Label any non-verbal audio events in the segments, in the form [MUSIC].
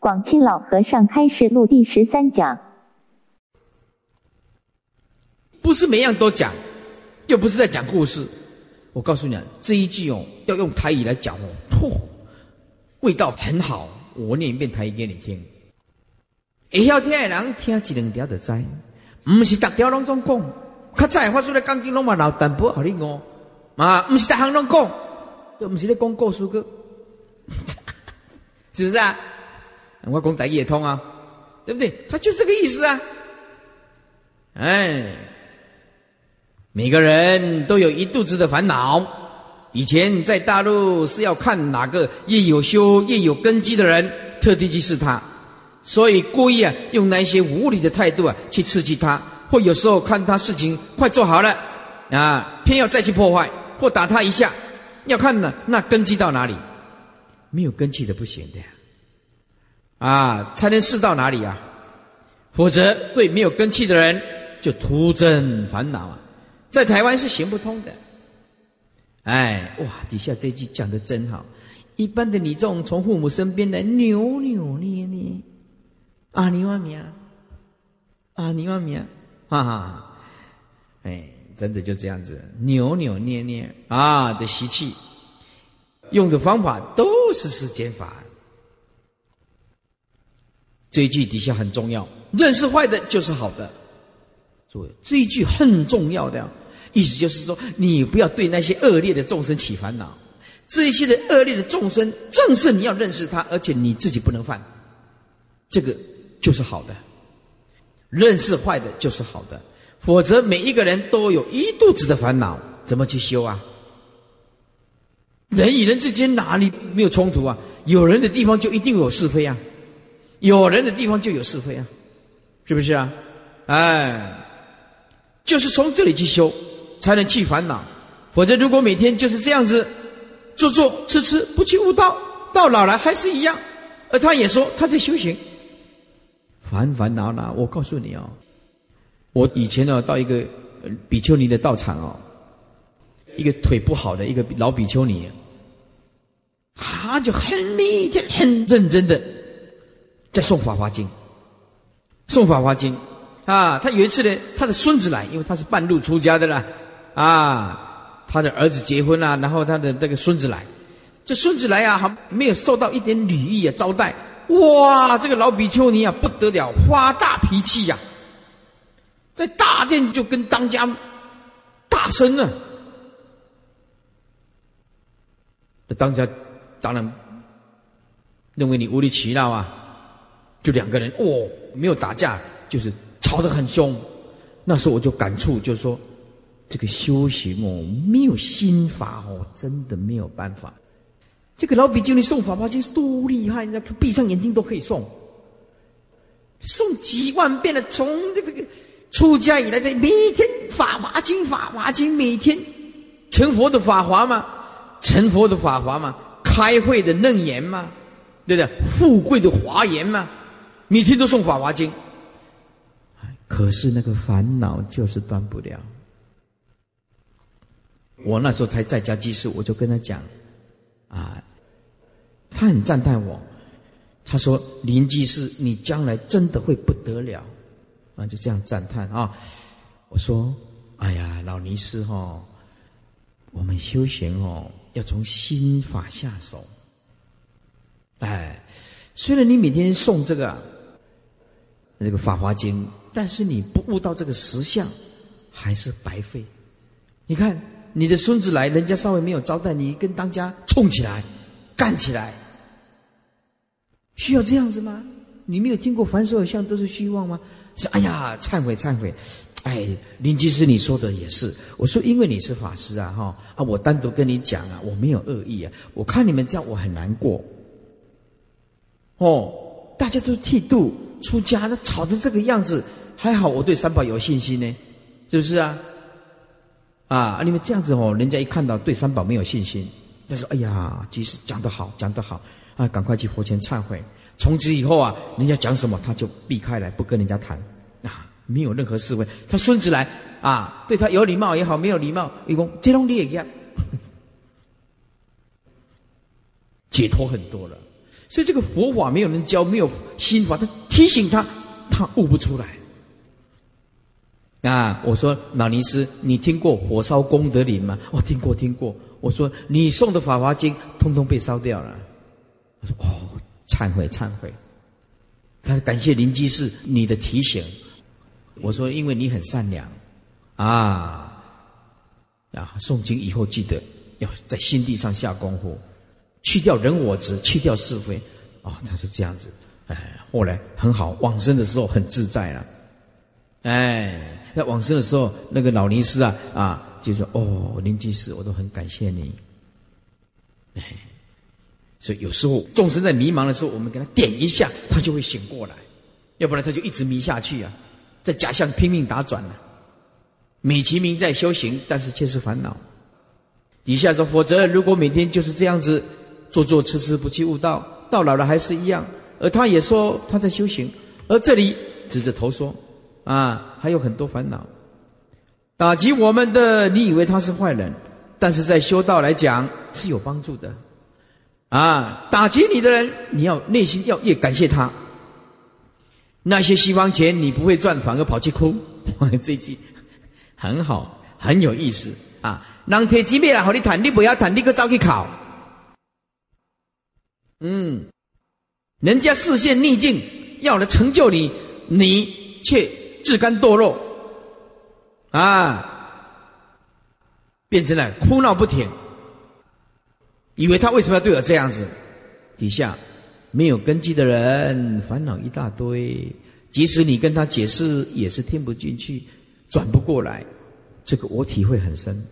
广清老和尚开示录第十三讲，不是每样都讲，又不是在讲故事。我告诉你啊，这一句哦，要用台语来讲哦，嚯，味道很好。我念一遍台语给你听。会晓听的人听一两条就知，唔是逐条拢总讲。较早发出来钢筋拢嘛老淡薄，互你哦，啊，唔是逐项拢讲，都唔是咧讲故事个，是不是啊？我讲台语也通啊，对不对？他就这个意思啊。哎，每个人都有一肚子的烦恼。以前在大陆是要看哪个越有修、越有根基的人，特地去试他，所以故意啊用那些无理的态度啊去刺激他，或有时候看他事情快做好了啊，偏要再去破坏或打他一下，要看呢那根基到哪里，没有根基的不行的呀。啊，才能试到哪里啊？否则对没有根气的人就徒增烦恼啊，在台湾是行不通的。哎，哇，底下这句讲的真好。一般的你这种从父母身边来扭扭捏捏，啊，你万名，啊，啊你万名，哈哈，哎，真的就这样子扭扭捏捏啊的习气，用的方法都是世间法。这一句底下很重要，认识坏的就是好的。诸位，这一句很重要的意思就是说，你不要对那些恶劣的众生起烦恼。这一些的恶劣的众生，正是你要认识他，而且你自己不能犯。这个就是好的，认识坏的就是好的。否则，每一个人都有一肚子的烦恼，怎么去修啊？人与人之间哪里没有冲突啊？有人的地方就一定有是非啊。有人的地方就有是非啊，是不是啊？哎，就是从这里去修，才能去烦恼。否则，如果每天就是这样子做做吃吃，不去悟道，到老了还是一样。而他也说他在修行，烦烦恼恼。我告诉你哦，我以前呢到一个比丘尼的道场哦，一个腿不好的一个老比丘尼，他就很每天很认真的。在送《法华经》，送《法华经》，啊，他有一次呢，他的孙子来，因为他是半路出家的啦，啊，他的儿子结婚啊，然后他的那个孙子来，这孙子来啊，还没有受到一点礼遇啊招待，哇，这个老比丘尼啊不得了，发大脾气呀，在大殿就跟当家大声呢啊，当家当然认为你无理取闹啊。就两个人哦，没有打架，就是吵得很凶。那时候我就感触，就是说，这个修行哦，没有心法哦，真的没有办法。这个老比丘尼诵法华经是多厉害，人家闭上眼睛都可以诵，诵几万遍的。从这个出家以来，这每天法华经、法华经，每天成佛的法华嘛，成佛的法华嘛，开会的楞严嘛，对不对？富贵的华严嘛。每天都送《法华经》，可是那个烦恼就是断不了。我那时候才在家居士，我就跟他讲，啊，他很赞叹我，他说：“林居士，你将来真的会不得了。”啊，就这样赞叹啊。我说：“哎呀，老尼师哈，我们修行哦，要从心法下手。哎，虽然你每天送这个。”那个《法华经》，但是你不悟到这个实相，还是白费。你看你的孙子来，人家稍微没有招待你，跟当家冲起来，干起来，需要这样子吗？你没有听过凡所有相都是虚妄吗？是哎呀，忏悔忏悔，哎，林居士你说的也是。我说因为你是法师啊，哈啊，我单独跟你讲啊，我没有恶意啊。我看你们这样，我很难过。哦，大家都剃度。出家的吵成这个样子，还好我对三宝有信心呢，是不是啊？啊，你们这样子哦，人家一看到对三宝没有信心，他说：“哎呀，即使讲得好，讲得好啊，赶快去佛前忏悔。”从此以后啊，人家讲什么他就避开来，不跟人家谈啊，没有任何思维。他孙子来啊，对他有礼貌也好，没有礼貌，一共这种你也一样，[LAUGHS] 解脱很多了。所以这个佛法没有人教，没有心法，他提醒他，他悟不出来。啊，我说老尼师，你听过火烧功德林吗？哦，听过听过。我说你送的《法华经》通通被烧掉了。他说哦，忏悔忏悔。他感谢林居士你的提醒。我说因为你很善良，啊，啊，诵经以后记得要在心地上下功夫，去掉人我执，去掉是非。啊，他是这样子。哎，后来很好，往生的时候很自在了。哎。在往生的时候，那个老尼师啊啊，就说：“哦，林居士，我都很感谢你。”哎，所以有时候众生在迷茫的时候，我们给他点一下，他就会醒过来；要不然他就一直迷下去啊，在假象拼命打转呢。美其名在修行，但是却是烦恼。底下说：“否则，如果每天就是这样子做做吃吃，不去悟道，到老了还是一样。”而他也说他在修行，而这里指着头说。啊，还有很多烦恼，打击我们的，你以为他是坏人，但是在修道来讲是有帮助的。啊，打击你的人，你要内心要越感谢他。那些西方钱你不会赚，反而跑去哭，[LAUGHS] 这句很好，很有意思啊。让铁机灭了，和你谈，你不要谈，你个早去考。嗯，人家视线逆境，要来成就你，你却。自甘堕落，啊，变成了哭闹不停，以为他为什么要对我这样子？底下没有根基的人，烦恼一大堆，即使你跟他解释，也是听不进去，转不过来。这个我体会很深。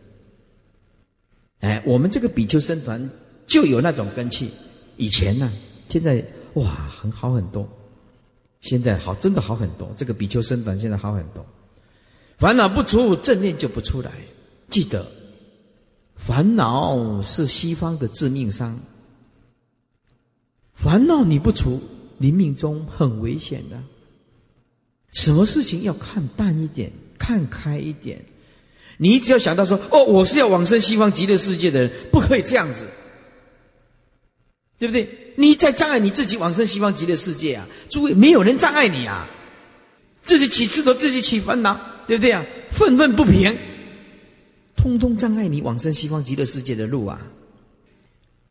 哎，我们这个比丘僧团就有那种根气，以前呢，现在哇，很好很多。现在好，真的好很多。这个比丘僧团现在好很多，烦恼不除，正念就不出来。记得，烦恼是西方的致命伤。烦恼你不除，你命中很危险的。什么事情要看淡一点，看开一点。你只要想到说，哦，我是要往生西方极乐世界的人，不可以这样子，对不对？你在障碍你自己往生西方极乐世界啊！诸位，没有人障碍你啊，自己起执着，自己起烦恼，对不对啊？愤愤不平，通通障碍你往生西方极乐世界的路啊！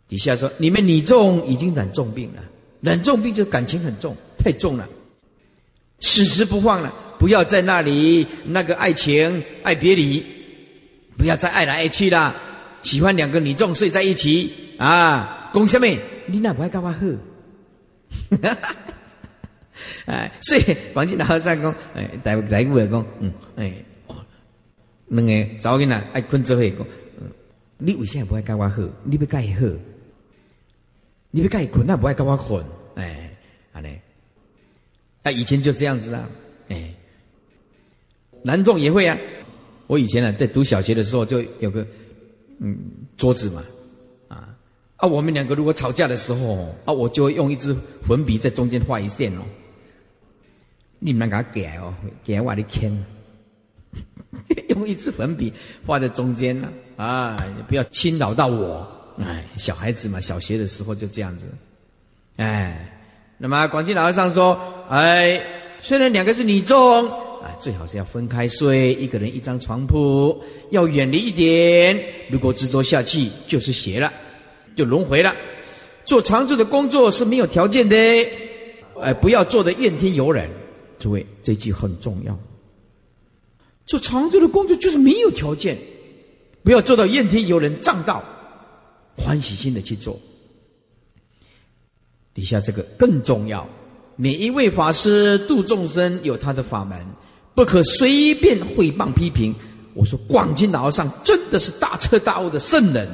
底下说，你们女众已经染重病了，染重病就感情很重，太重了，死之不放了，不要在那里那个爱情爱别离，不要再爱来爱去了，喜欢两个女众睡在一起啊，公什么？你那不爱跟我好，[LAUGHS] 哎，所以广进老和尚讲，哎，大大夫也讲，嗯，哎，两个早囡仔爱困做伙讲，你为什么不爱跟我好？你要跟伊好，你要跟伊困，那不爱跟我困，哎，安尼，啊，以前就这样子啊，哎，男众也会啊，我以前呢在读小学的时候就有个嗯桌子嘛。啊，我们两个如果吵架的时候，啊，我就会用一支粉笔在中间画一线哦。你们给他改哦，改我的天，[LAUGHS] 用一支粉笔画在中间呢，啊，不要侵扰到我。哎，小孩子嘛，小学的时候就这样子。哎，那么广进老和尚说，哎，虽然两个是女众，啊，最好是要分开睡，一个人一张床铺，要远离一点。如果执着下去，就是邪了。就轮回了，做长住的工作是没有条件的，哎，不要做的怨天尤人。诸位，这句很重要。做长住的工作就是没有条件，不要做到怨天尤人，仗道，欢喜心的去做。底下这个更重要，每一位法师度众生有他的法门，不可随便毁谤批评。我说广金老和尚真的是大彻大悟的圣人。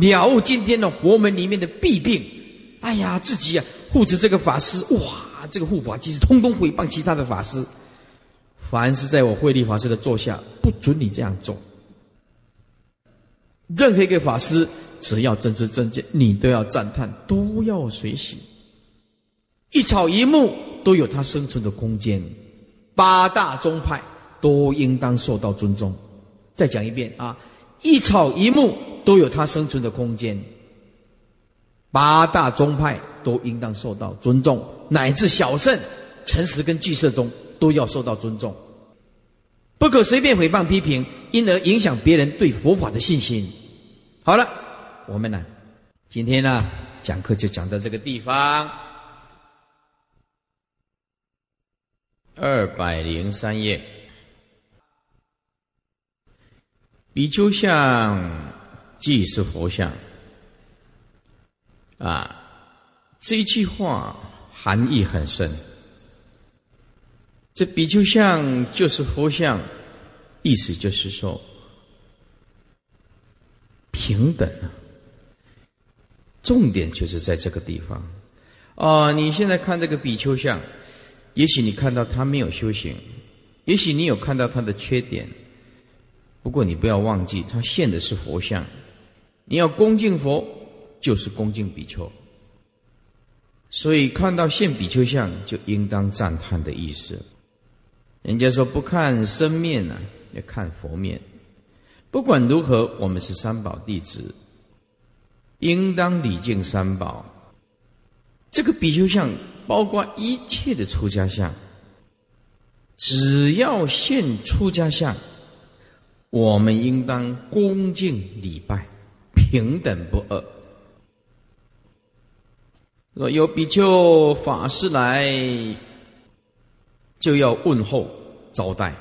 了悟今天的佛门里面的弊病，哎呀，自己啊护持这个法师，哇，这个护法其实通通毁谤其他的法师。凡是在我慧力法师的座下，不准你这样做。任何一个法师，只要真知正见，你都要赞叹，都要随喜。一草一木都有它生存的空间，八大宗派都应当受到尊重。再讲一遍啊，一草一木。都有它生存的空间，八大宗派都应当受到尊重，乃至小圣、诚实跟聚摄宗都要受到尊重，不可随便诽谤批评，因而影响别人对佛法的信心。好了，我们呢，今天呢讲课就讲到这个地方，二百零三页，比丘像即是佛像。啊，这一句话含义很深。这比丘像就是佛像，意思就是说平等啊。重点就是在这个地方。啊，你现在看这个比丘像，也许你看到他没有修行，也许你有看到他的缺点，不过你不要忘记，他现的是佛像，你要恭敬佛。就是恭敬比丘，所以看到现比丘像就应当赞叹的意思。人家说不看身面呢，要看佛面。不管如何，我们是三宝弟子，应当礼敬三宝。这个比丘像包括一切的出家相，只要现出家相，我们应当恭敬礼拜，平等不二。若有比丘法师来，就要问候招待，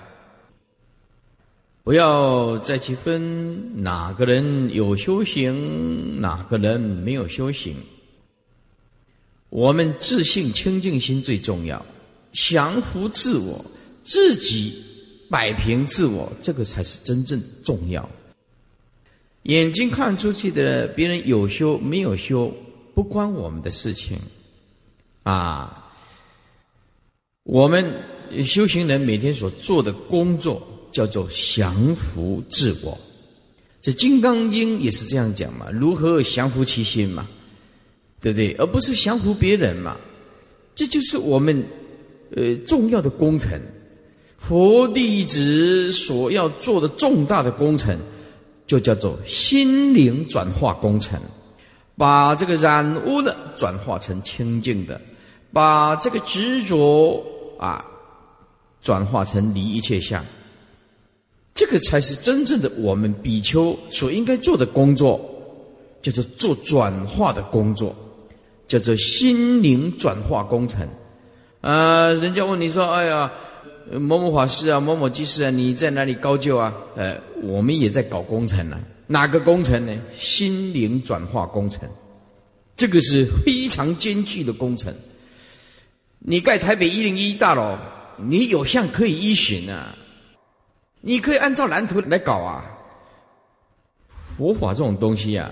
不要再去分哪个人有修行，哪个人没有修行。我们自信清净心最重要，降服自我，自己摆平自我，这个才是真正重要。眼睛看出去的别人有修没有修。不关我们的事情，啊！我们修行人每天所做的工作叫做降服自我。这《金刚经》也是这样讲嘛，如何降服其心嘛，对不对？而不是降服别人嘛。这就是我们呃重要的工程，佛弟子所要做的重大的工程，就叫做心灵转化工程。把这个染污的转化成清净的，把这个执着啊转化成离一切相，这个才是真正的我们比丘所应该做的工作，叫做做转化的工作，叫做心灵转化工程。啊，人家问你说：“哎呀，某某法师啊，某某居士啊，你在哪里高就啊？”呃，我们也在搞工程呢。哪个工程呢？心灵转化工程，这个是非常艰巨的工程。你盖台北一零一大楼，你有相可以依循啊，你可以按照蓝图来搞啊。佛法这种东西啊，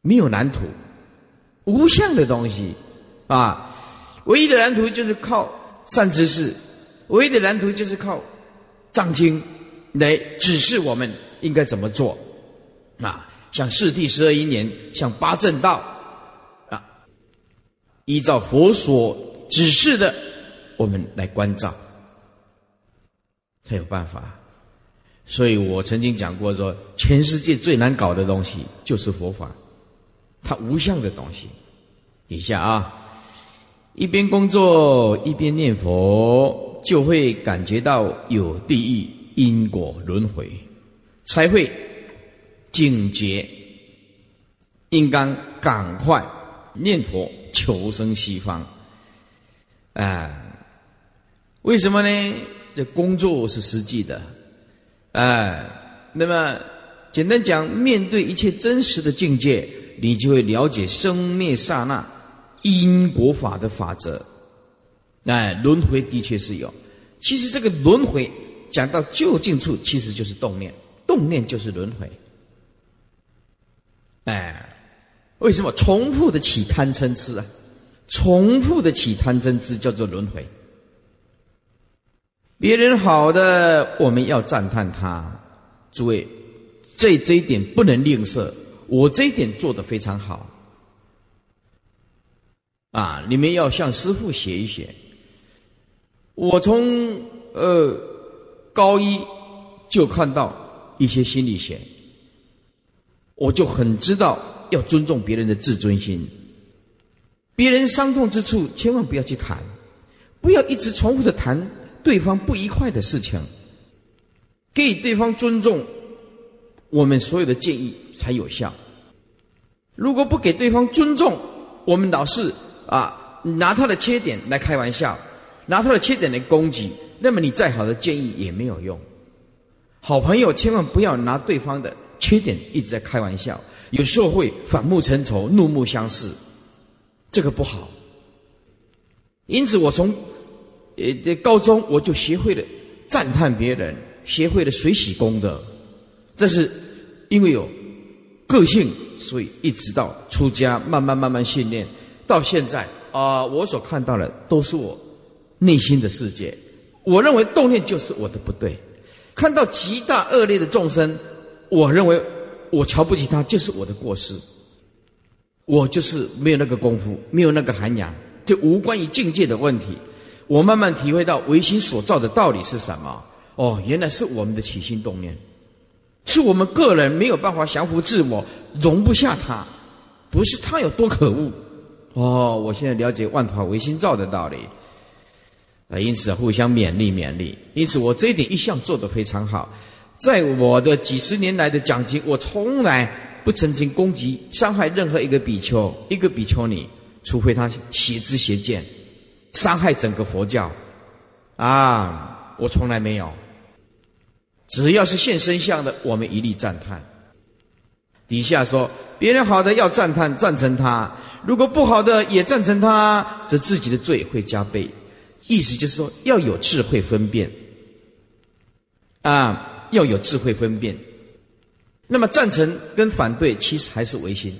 没有蓝图，无相的东西啊，唯一的蓝图就是靠善知识，唯一的蓝图就是靠藏经来指示我们。应该怎么做？啊，像四谛十二因缘，像八正道，啊，依照佛所指示的，我们来关照，才有办法。所以我曾经讲过，说全世界最难搞的东西就是佛法，它无相的东西。底下啊，一边工作一边念佛，就会感觉到有地狱、因果、轮回。才会警觉，应当赶快念佛求生西方。啊，为什么呢？这工作是实际的，哎，那么简单讲，面对一切真实的境界，你就会了解生灭刹那因果法的法则。哎，轮回的确是有。其实这个轮回讲到究竟处，其实就是动念。动念就是轮回，哎，为什么重复的起贪嗔痴啊？重复的起贪嗔痴叫做轮回。别人好的，我们要赞叹他。诸位，这这一点不能吝啬。我这一点做的非常好，啊，你们要向师傅学一学。我从呃高一就看到。一些心理学，我就很知道要尊重别人的自尊心。别人伤痛之处，千万不要去谈，不要一直重复的谈对方不愉快的事情。给对方尊重，我们所有的建议才有效。如果不给对方尊重，我们老是啊拿他的缺点来开玩笑，拿他的缺点来攻击，那么你再好的建议也没有用。好朋友千万不要拿对方的缺点一直在开玩笑，有时候会反目成仇、怒目相视，这个不好。因此，我从呃高中我就学会了赞叹别人。学会了水洗功德，这是因为有个性，所以一直到出家，慢慢慢慢训练，到现在啊，我所看到的都是我内心的世界。我认为动念就是我的不对，看到极大恶劣的众生，我认为我瞧不起他就是我的过失，我就是没有那个功夫，没有那个涵养，就无关于境界的问题。我慢慢体会到唯心所造的道理是什么。哦，原来是我们的起心动念，是我们个人没有办法降服自我，容不下他，不是他有多可恶。哦，我现在了解万法唯心造的道理，啊，因此互相勉励勉励。因此我这一点一向做得非常好，在我的几十年来的讲经，我从来不曾经攻击伤害任何一个比丘、一个比丘尼，除非他邪知邪见，伤害整个佛教，啊，我从来没有。只要是现身相的，我们一律赞叹。底下说，别人好的要赞叹赞成他，如果不好的也赞成他，则自己的罪会加倍。意思就是说，要有智慧分辨，啊，要有智慧分辨。那么赞成跟反对，其实还是唯心。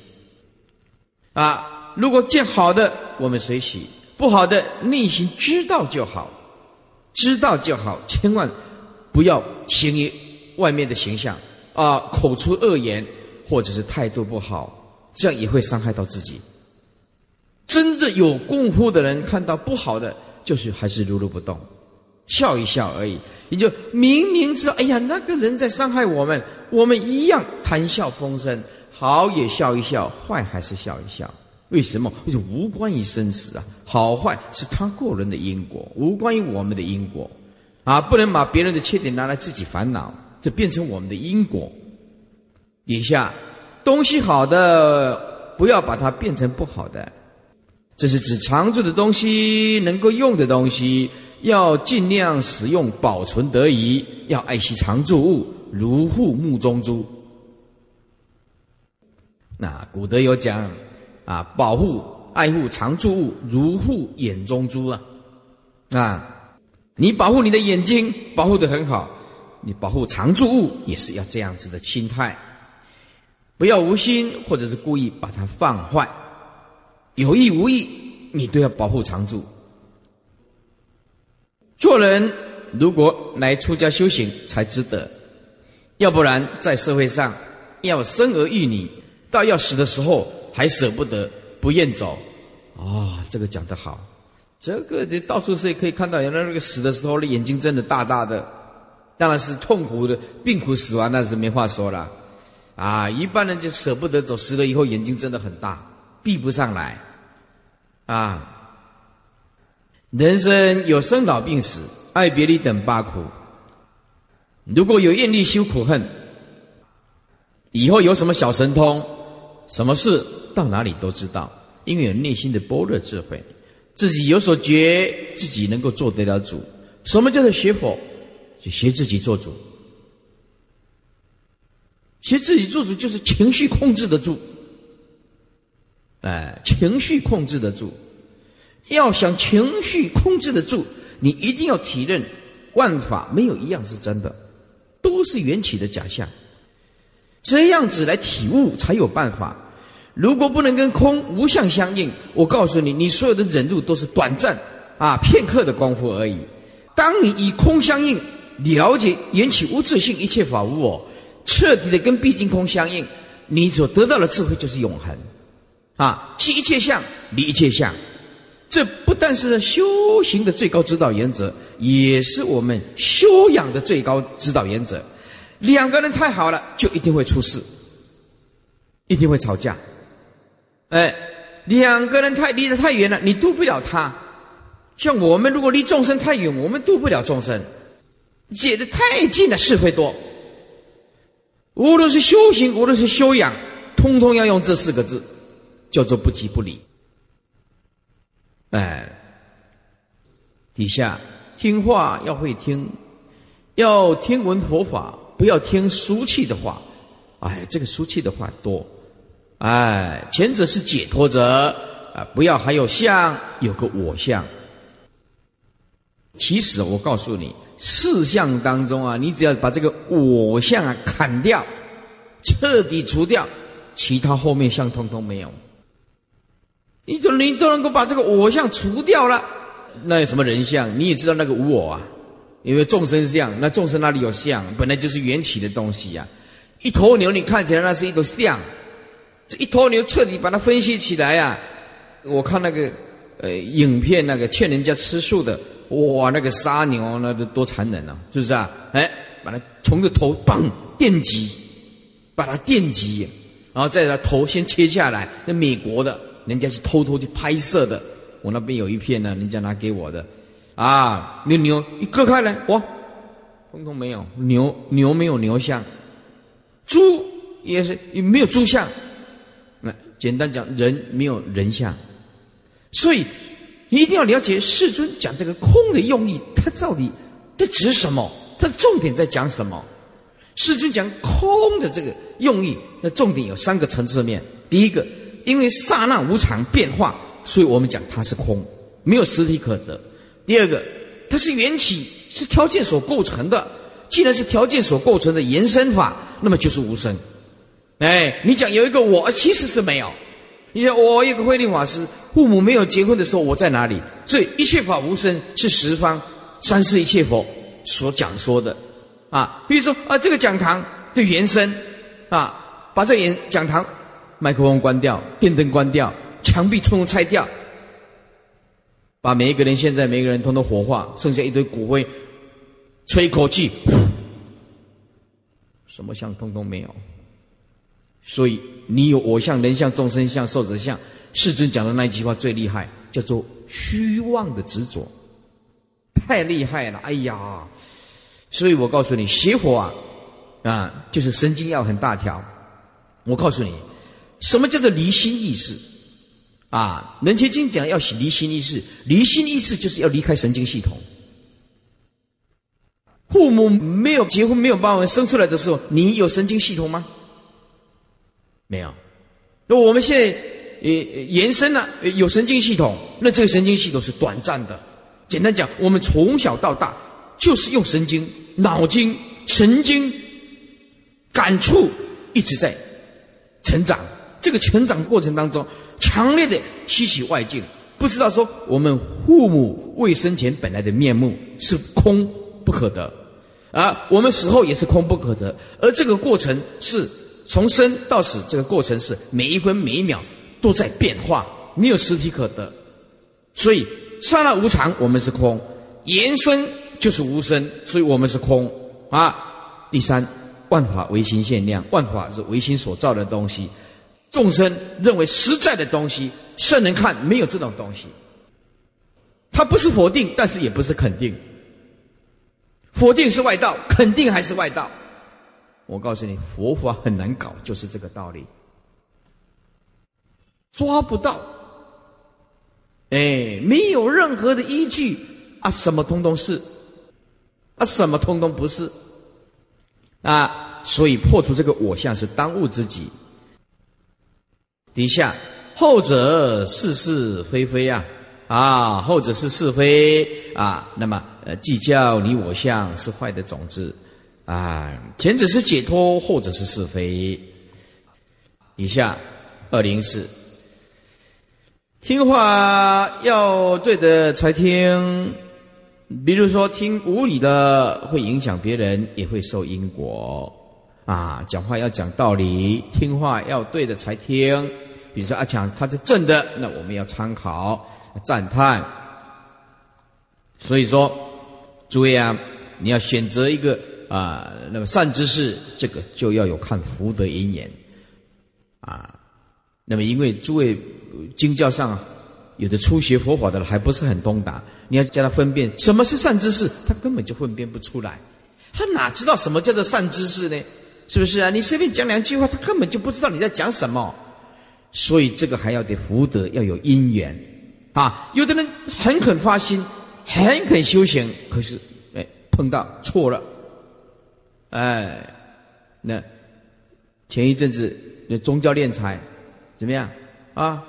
啊，如果见好的，我们随喜；不好的，内心知道就好，知道就好，千万。不要行于外面的形象啊，口出恶言，或者是态度不好，这样也会伤害到自己。真正有功夫的人，看到不好的，就是还是如如不动，笑一笑而已。也就明明知道，哎呀，那个人在伤害我们，我们一样谈笑风生，好也笑一笑，坏还是笑一笑。为什么？就无关于生死啊，好坏是他个人的因果，无关于我们的因果。啊，不能把别人的缺点拿来自己烦恼，这变成我们的因果。底下东西好的，不要把它变成不好的。这是指常住的东西，能够用的东西，要尽量使用，保存得宜。要爱惜常住物，如护目中珠。那古德有讲啊，保护、爱护常住物，如护眼中珠啊，啊。你保护你的眼睛，保护的很好。你保护常住物也是要这样子的心态，不要无心或者是故意把它放坏，有意无意你都要保护常住。做人如果来出家修行才值得，要不然在社会上要生儿育女，到要死的时候还舍不得不愿走。啊，这个讲得好。这个你到处是可以看到，原来那个死的时候，那眼睛睁得大大的，当然是痛苦的，病苦死亡那是没话说了。啊，一般人就舍不得走，死了以后眼睛睁得很大，闭不上来。啊，人生有生老病死、爱别离等八苦，如果有愿力修苦恨，以后有什么小神通，什么事到哪里都知道，因为有内心的般若智慧。自己有所觉，自己能够做得了主。什么叫做学佛？就学自己做主。学自己做主，就是情绪控制得住。哎，情绪控制得住。要想情绪控制得住，你一定要体认万法没有一样是真的，都是缘起的假象。这样子来体悟，才有办法。如果不能跟空无相相应，我告诉你，你所有的忍辱都是短暂啊，片刻的功夫而已。当你以空相应，了解缘起无自性，一切法无我，彻底的跟毕竟空相应，你所得到的智慧就是永恒啊！即一切相，离一切相，这不但是修行的最高指导原则，也是我们修养的最高指导原则。两个人太好了，就一定会出事，一定会吵架。哎，两个人太离得太远了，你渡不了他。像我们如果离众生太远，我们渡不了众生；解得太近了，是会多。无论是修行，无论是修养，通通要用这四个字，叫做不急不离。哎，底下听话要会听，要听闻佛法，不要听俗气的话。哎，这个俗气的话多。哎，前者是解脱者啊，不要还有相，有个我相。其实我告诉你，四相当中啊，你只要把这个我相啊砍掉，彻底除掉，其他后面相通通没有。你都你都能够把这个我相除掉了，那有什么人相？你也知道那个无我啊，因为众生相，那众生哪里有相？本来就是缘起的东西呀。一头牛，你看起来那是一头象，这一头牛彻底把它分析起来呀。我看那个呃影片，那个劝人家吃素的。哇，那个杀牛那都多残忍啊，是不是啊？哎，把它从个头棒电击，把它电击，然后再把头先切下来。那美国的，人家是偷偷去拍摄的。我那边有一片呢，人家拿给我的。啊，那牛一割开来，哇，通通没有牛，牛没有牛像，猪也是也没有猪相。那简单讲，人没有人像，所以。你一定要了解世尊讲这个空的用意，它到底它指什么？它的重点在讲什么？世尊讲空的这个用意，那重点有三个层次面。第一个，因为刹那无常变化，所以我们讲它是空，没有实体可得。第二个，它是缘起，是条件所构成的。既然是条件所构成的延伸法，那么就是无声。哎，你讲有一个我，其实是没有。你说我一个慧律法师，父母没有结婚的时候，我在哪里？所以一切法无生，是十方三世一切佛所讲说的，啊，比如说啊，这个讲堂的原生，啊，把这演讲堂麦克风关掉，电灯关掉，墙壁通通拆掉，把每一个人现在每一个人通通火化，剩下一堆骨灰，吹一口气，什么相通通没有。所以你有我相、人相、众生相、寿者相，世尊讲的那一句话最厉害，叫做虚妄的执着，太厉害了！哎呀，所以我告诉你，邪火啊，啊，就是神经要很大条。我告诉你，什么叫做离心意识？啊，《人切经》讲要离心意识，离心意识就是要离开神经系统。父母没有结婚、没有把我们生出来的时候，你有神经系统吗？没有，那我们现在呃延伸了有神经系统，那这个神经系统是短暂的。简单讲，我们从小到大就是用神经、脑筋、神经感触一直在成长。这个成长过程当中，强烈的吸取外境，不知道说我们父母未生前本来的面目是空不可得，而我们死后也是空不可得，而这个过程是。从生到死，这个过程是每一分每一秒都在变化，没有实体可得。所以刹那无常，我们是空；延伸就是无声，所以我们是空啊。第三，万法唯心限量，万法是唯心所造的东西。众生认为实在的东西，圣人看没有这种东西。它不是否定，但是也不是肯定。否定是外道，肯定还是外道。我告诉你，佛法很难搞，就是这个道理，抓不到，哎，没有任何的依据。啊，什么通通是，啊，什么通通不是，啊，所以破除这个我相是当务之急。底下后者是是非非啊，啊，后者是是非。啊，那么呃，计较你我相是坏的种子。啊，前者是解脱，后者是是非。以下二零四，听话要对的才听。比如说听无理的，会影响别人，也会受因果。啊，讲话要讲道理，听话要对的才听。比如说阿强他是正的，那我们要参考赞叹。所以说，诸位啊，你要选择一个。啊，那么善知识，这个就要有看福德因缘，啊，那么，因为诸位经教上有的初学佛法的还不是很通达，你要叫他分辨什么是善知识，他根本就分辨不出来，他哪知道什么叫做善知识呢？是不是啊？你随便讲两句话，他根本就不知道你在讲什么。所以这个还要得福德，要有因缘啊。有的人很肯发心，很肯修行，可是哎碰到错了，哎，那前一阵子那宗教敛财。怎么样啊？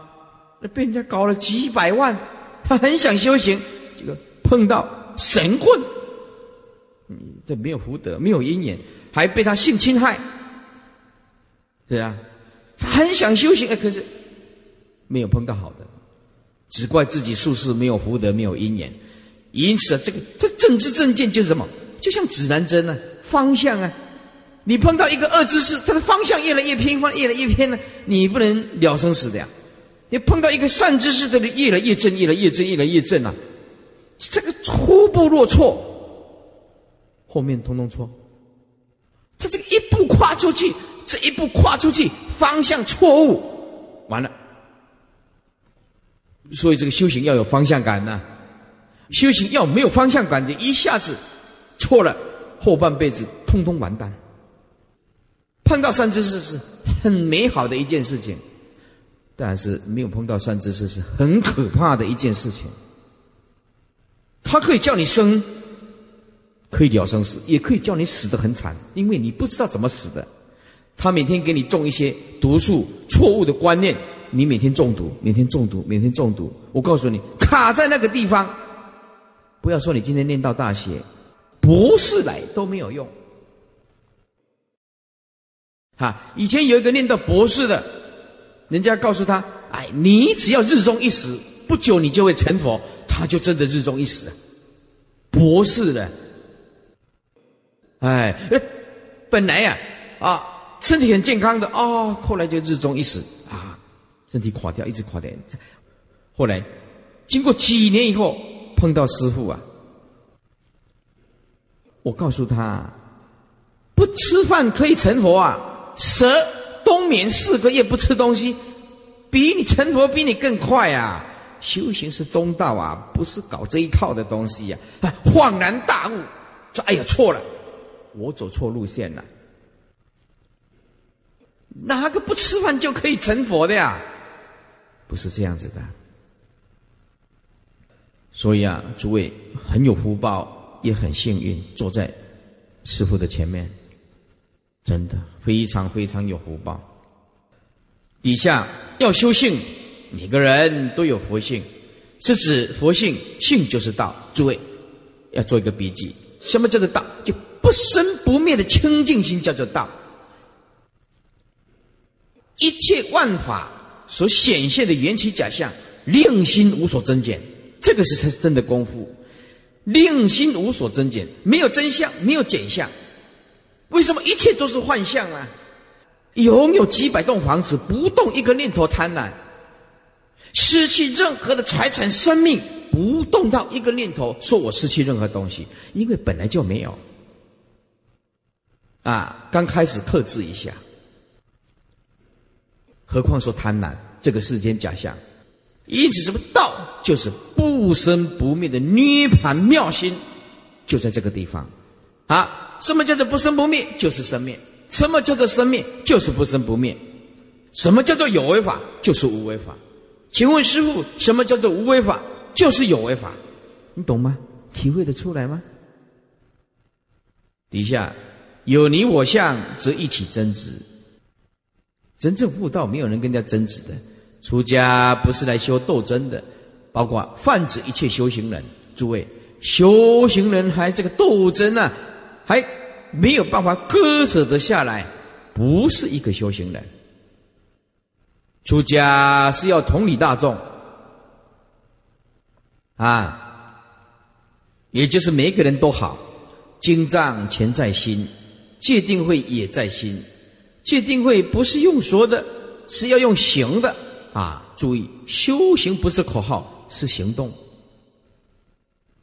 那被人家搞了几百万，他很想修行，这个碰到神棍，嗯，这没有福德，没有因缘，还被他性侵害，对啊，他很想修行，哎，可是没有碰到好的，只怪自己术士没有福德，没有因缘，因此啊，这个这政治正见就是什么？就像指南针啊，方向啊。你碰到一个恶知识，它的方向越来越偏，方越来越偏呢，你不能了生死的呀。你碰到一个善知识的人，越来越正，越来越正，越来越正啊。这个初步若错，后面通通错。他这个一步跨出去，这一步跨出去，方向错误，完了。所以这个修行要有方向感呐。修行要没有方向感，就一下子错了，后半辈子通通完蛋。碰到善知识是很美好的一件事情，但是没有碰到善知识是很可怕的一件事情。他可以叫你生，可以了生死，也可以叫你死得很惨，因为你不知道怎么死的。他每天给你种一些毒素、错误的观念，你每天中毒，每天中毒，每天中毒。我告诉你，卡在那个地方，不要说你今天念到大学，博士来都没有用。哈，以前有一个念到博士的，人家告诉他：“哎，你只要日中一死，不久你就会成佛。”他就真的日中一死啊，博士的。哎，本来呀，啊，身体很健康的啊，后来就日中一死啊，身体垮掉，一直垮掉。后来经过几年以后，碰到师傅啊，我告诉他，不吃饭可以成佛啊。蛇冬眠四个月不吃东西，比你成佛比你更快啊！修行是中道啊，不是搞这一套的东西呀！恍然大悟，说：“哎呀，错了，我走错路线了。哪个不吃饭就可以成佛的呀？不是这样子的。所以啊，诸位很有福报，也很幸运，坐在师傅的前面。”真的非常非常有福报。底下要修性，每个人都有佛性，是指佛性，性就是道。诸位要做一个笔记：什么叫做道？就不生不灭的清净心叫做道。一切万法所显现的缘起假象，令心无所增减，这个是才是真的功夫。令心无所增减，没有真相，没有减相。为什么一切都是幻象啊？拥有几百栋房子，不动一个念头贪婪；失去任何的财产、生命，不动到一个念头，说我失去任何东西，因为本来就没有。啊，刚开始克制一下，何况说贪婪，这个世间假象。因此，什么道就是不生不灭的涅盘妙心，就在这个地方。啊。什么叫做不生不灭？就是生灭。什么叫做生灭？就是不生不灭。什么叫做有为法？就是无为法。请问师傅，什么叫做无为法？就是有为法。你懂吗？体会得出来吗？底下有你我相，则一起争执。真正悟道，没有人跟人家争执的。出家不是来修斗争的，包括泛指一切修行人。诸位，修行人还这个斗争呢？还没有办法割舍得下来，不是一个修行人。出家是要同理大众，啊，也就是每个人都好。经藏全在心，戒定慧也在心。戒定慧不是用说的，是要用行的啊！注意，修行不是口号，是行动。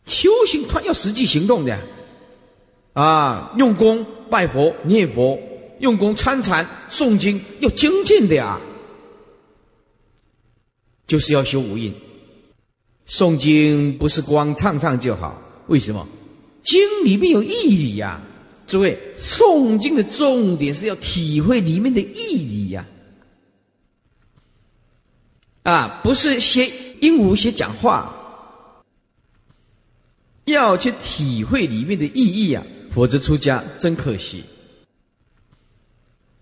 修行它要实际行动的。啊，用功拜佛念佛，用功参禅诵经，要精进的呀。就是要修五蕴。诵经不是光唱唱就好，为什么？经里面有义理呀，诸位，诵经的重点是要体会里面的义理呀。啊不是学鹦鹉学讲话，要去体会里面的意义啊，否则出家真可惜。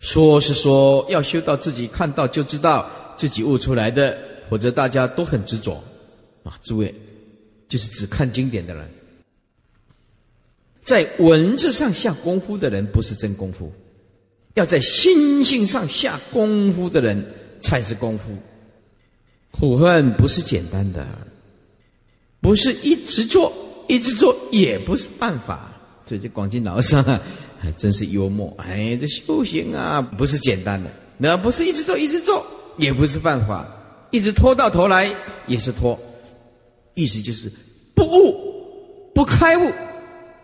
说是说要修到自己看到就知道自己悟出来的，否则大家都很执着啊。诸位，就是只看经典的人，在文字上下功夫的人不是真功夫，要在心性上下功夫的人才是功夫。苦恨不是简单的，不是一直做一直做也不是办法。这这广进老上还 [LAUGHS] 真是幽默。哎，这修行啊，不是简单的，那不是一直做一直做也不是办法，一直拖到头来也是拖。意思就是不悟不开悟，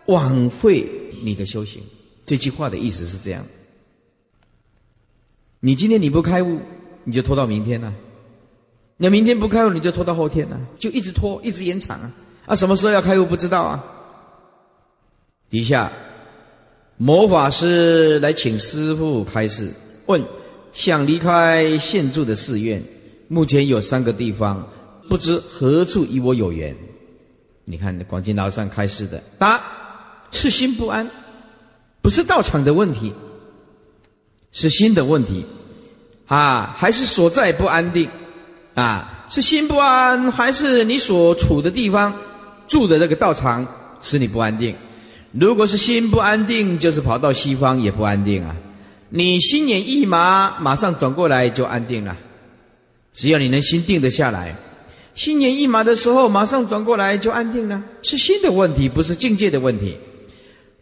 枉费你的修行。这句话的意思是这样：你今天你不开悟，你就拖到明天了。那明天不开悟，你就拖到后天了，就一直拖，一直延长啊！啊，什么时候要开悟不知道啊？底下，魔法师来请师傅开示，问：想离开现住的寺院，目前有三个地方，不知何处与我有缘？你看广金老上开示的，答：是心不安，不是道场的问题，是心的问题，啊，还是所在不安定。啊，是心不安，还是你所处的地方、住的这个道场使你不安定？如果是心不安定，就是跑到西方也不安定啊。你心眼一麻，马上转过来就安定了。只要你能心定得下来，心眼一麻的时候，马上转过来就安定了。是心的问题，不是境界的问题。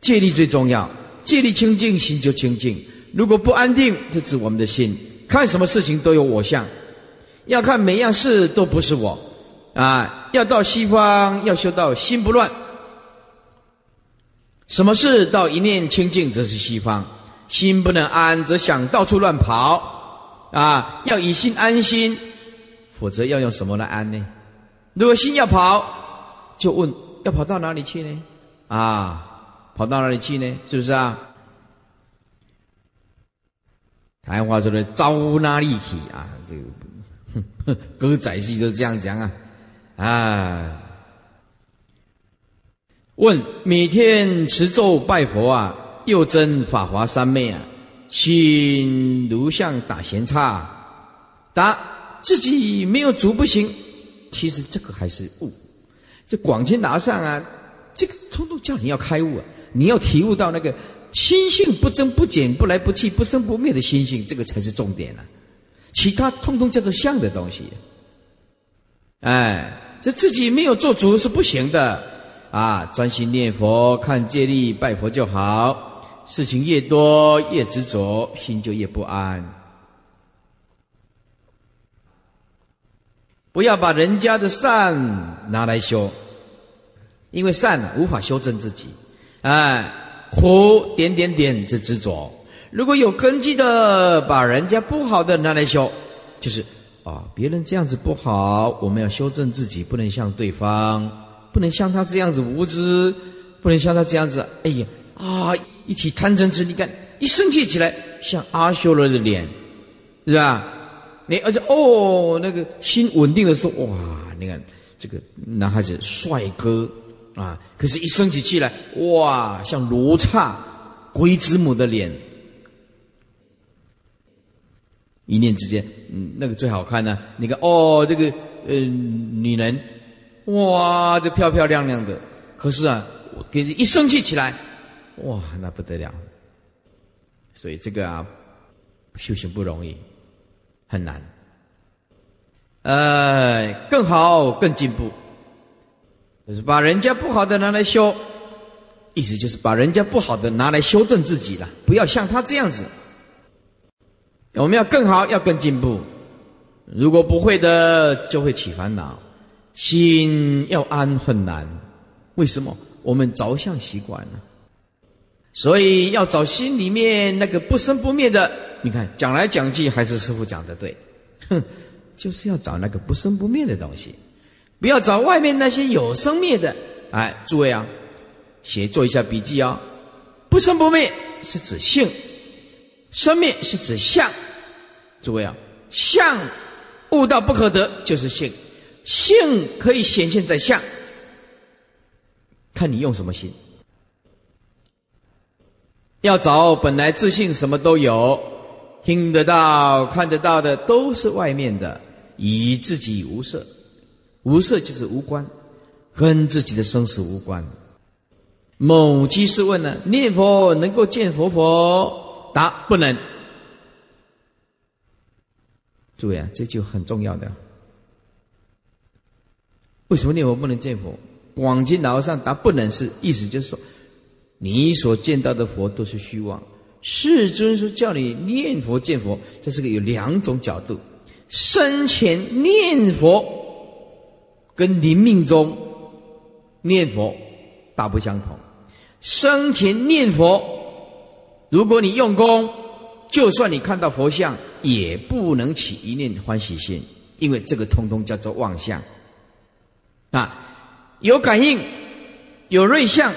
戒力最重要，戒力清净，心就清净。如果不安定，就指我们的心，看什么事情都有我相。要看每样事都不是我，啊！要到西方要修到心不乱，什么事到一念清净则是西方。心不能安，则想到处乱跑，啊！要以心安心，否则要用什么来安呢？如果心要跑，就问要跑到哪里去呢？啊，跑到哪里去呢？是不是啊？台湾话说的“招哪里去”啊，这个。[LAUGHS] 歌仔戏就这样讲啊，啊！问每天持咒拜佛啊，又真法华三昧啊，请如像打闲岔。答：自己没有足不行。其实这个还是悟。这广清达上啊，这个通通叫你要开悟啊，你要体悟到那个心性不增不减、不来不去、不生不灭的心性，这个才是重点啊。其他通通叫做相的东西，哎，这自己没有做主是不行的啊！专心念佛、看戒律、拜佛就好。事情越多越执着，心就越不安。不要把人家的善拿来修，因为善无法修正自己。哎，苦点点点之执着。如果有根基的，把人家不好的拿来修，就是啊，别人这样子不好，我们要修正自己，不能像对方，不能像他这样子无知，不能像他这样子，哎呀啊，一起贪嗔痴，你看一生气起来，像阿修罗的脸，是吧？你而且哦，那个心稳定的时候，哇，你看这个男孩子帅哥啊，可是一生起气来，哇，像罗刹鬼子母的脸。一念之间，嗯，那个最好看呢。你看，哦，这个，嗯，女人，哇，这漂漂亮亮的。可是啊，我给一生气起来，哇，那不得了。所以这个啊，修行不容易，很难。呃，更好，更进步，就是把人家不好的拿来修，意思就是把人家不好的拿来修正自己了，不要像他这样子。我们要更好，要更进步。如果不会的，就会起烦恼。心要安很难，为什么？我们着相习惯了，所以要找心里面那个不生不灭的。你看，讲来讲去还是师傅讲的对。哼，[LAUGHS] 就是要找那个不生不灭的东西，不要找外面那些有生灭的。哎，诸位啊，写做一下笔记啊。不生不灭是指性，生灭是指相。诸位啊，相悟道不可得就是性，性可以显现在相，看你用什么心。要找本来自信什么都有，听得到、看得到的都是外面的，以自己无色，无色就是无关，跟自己的生死无关。某居士问呢：念佛能够见佛佛？答：不能。注意啊，这就很重要的。为什么念佛不能见佛？广经老和尚答：不能，是意思就是说。你所见到的佛都是虚妄，世尊说叫你念佛见佛，这是个有两种角度。生前念佛跟临命中念佛大不相同。生前念佛，如果你用功，就算你看到佛像，也不能起一念欢喜心，因为这个通通叫做妄相。啊，有感应，有瑞相，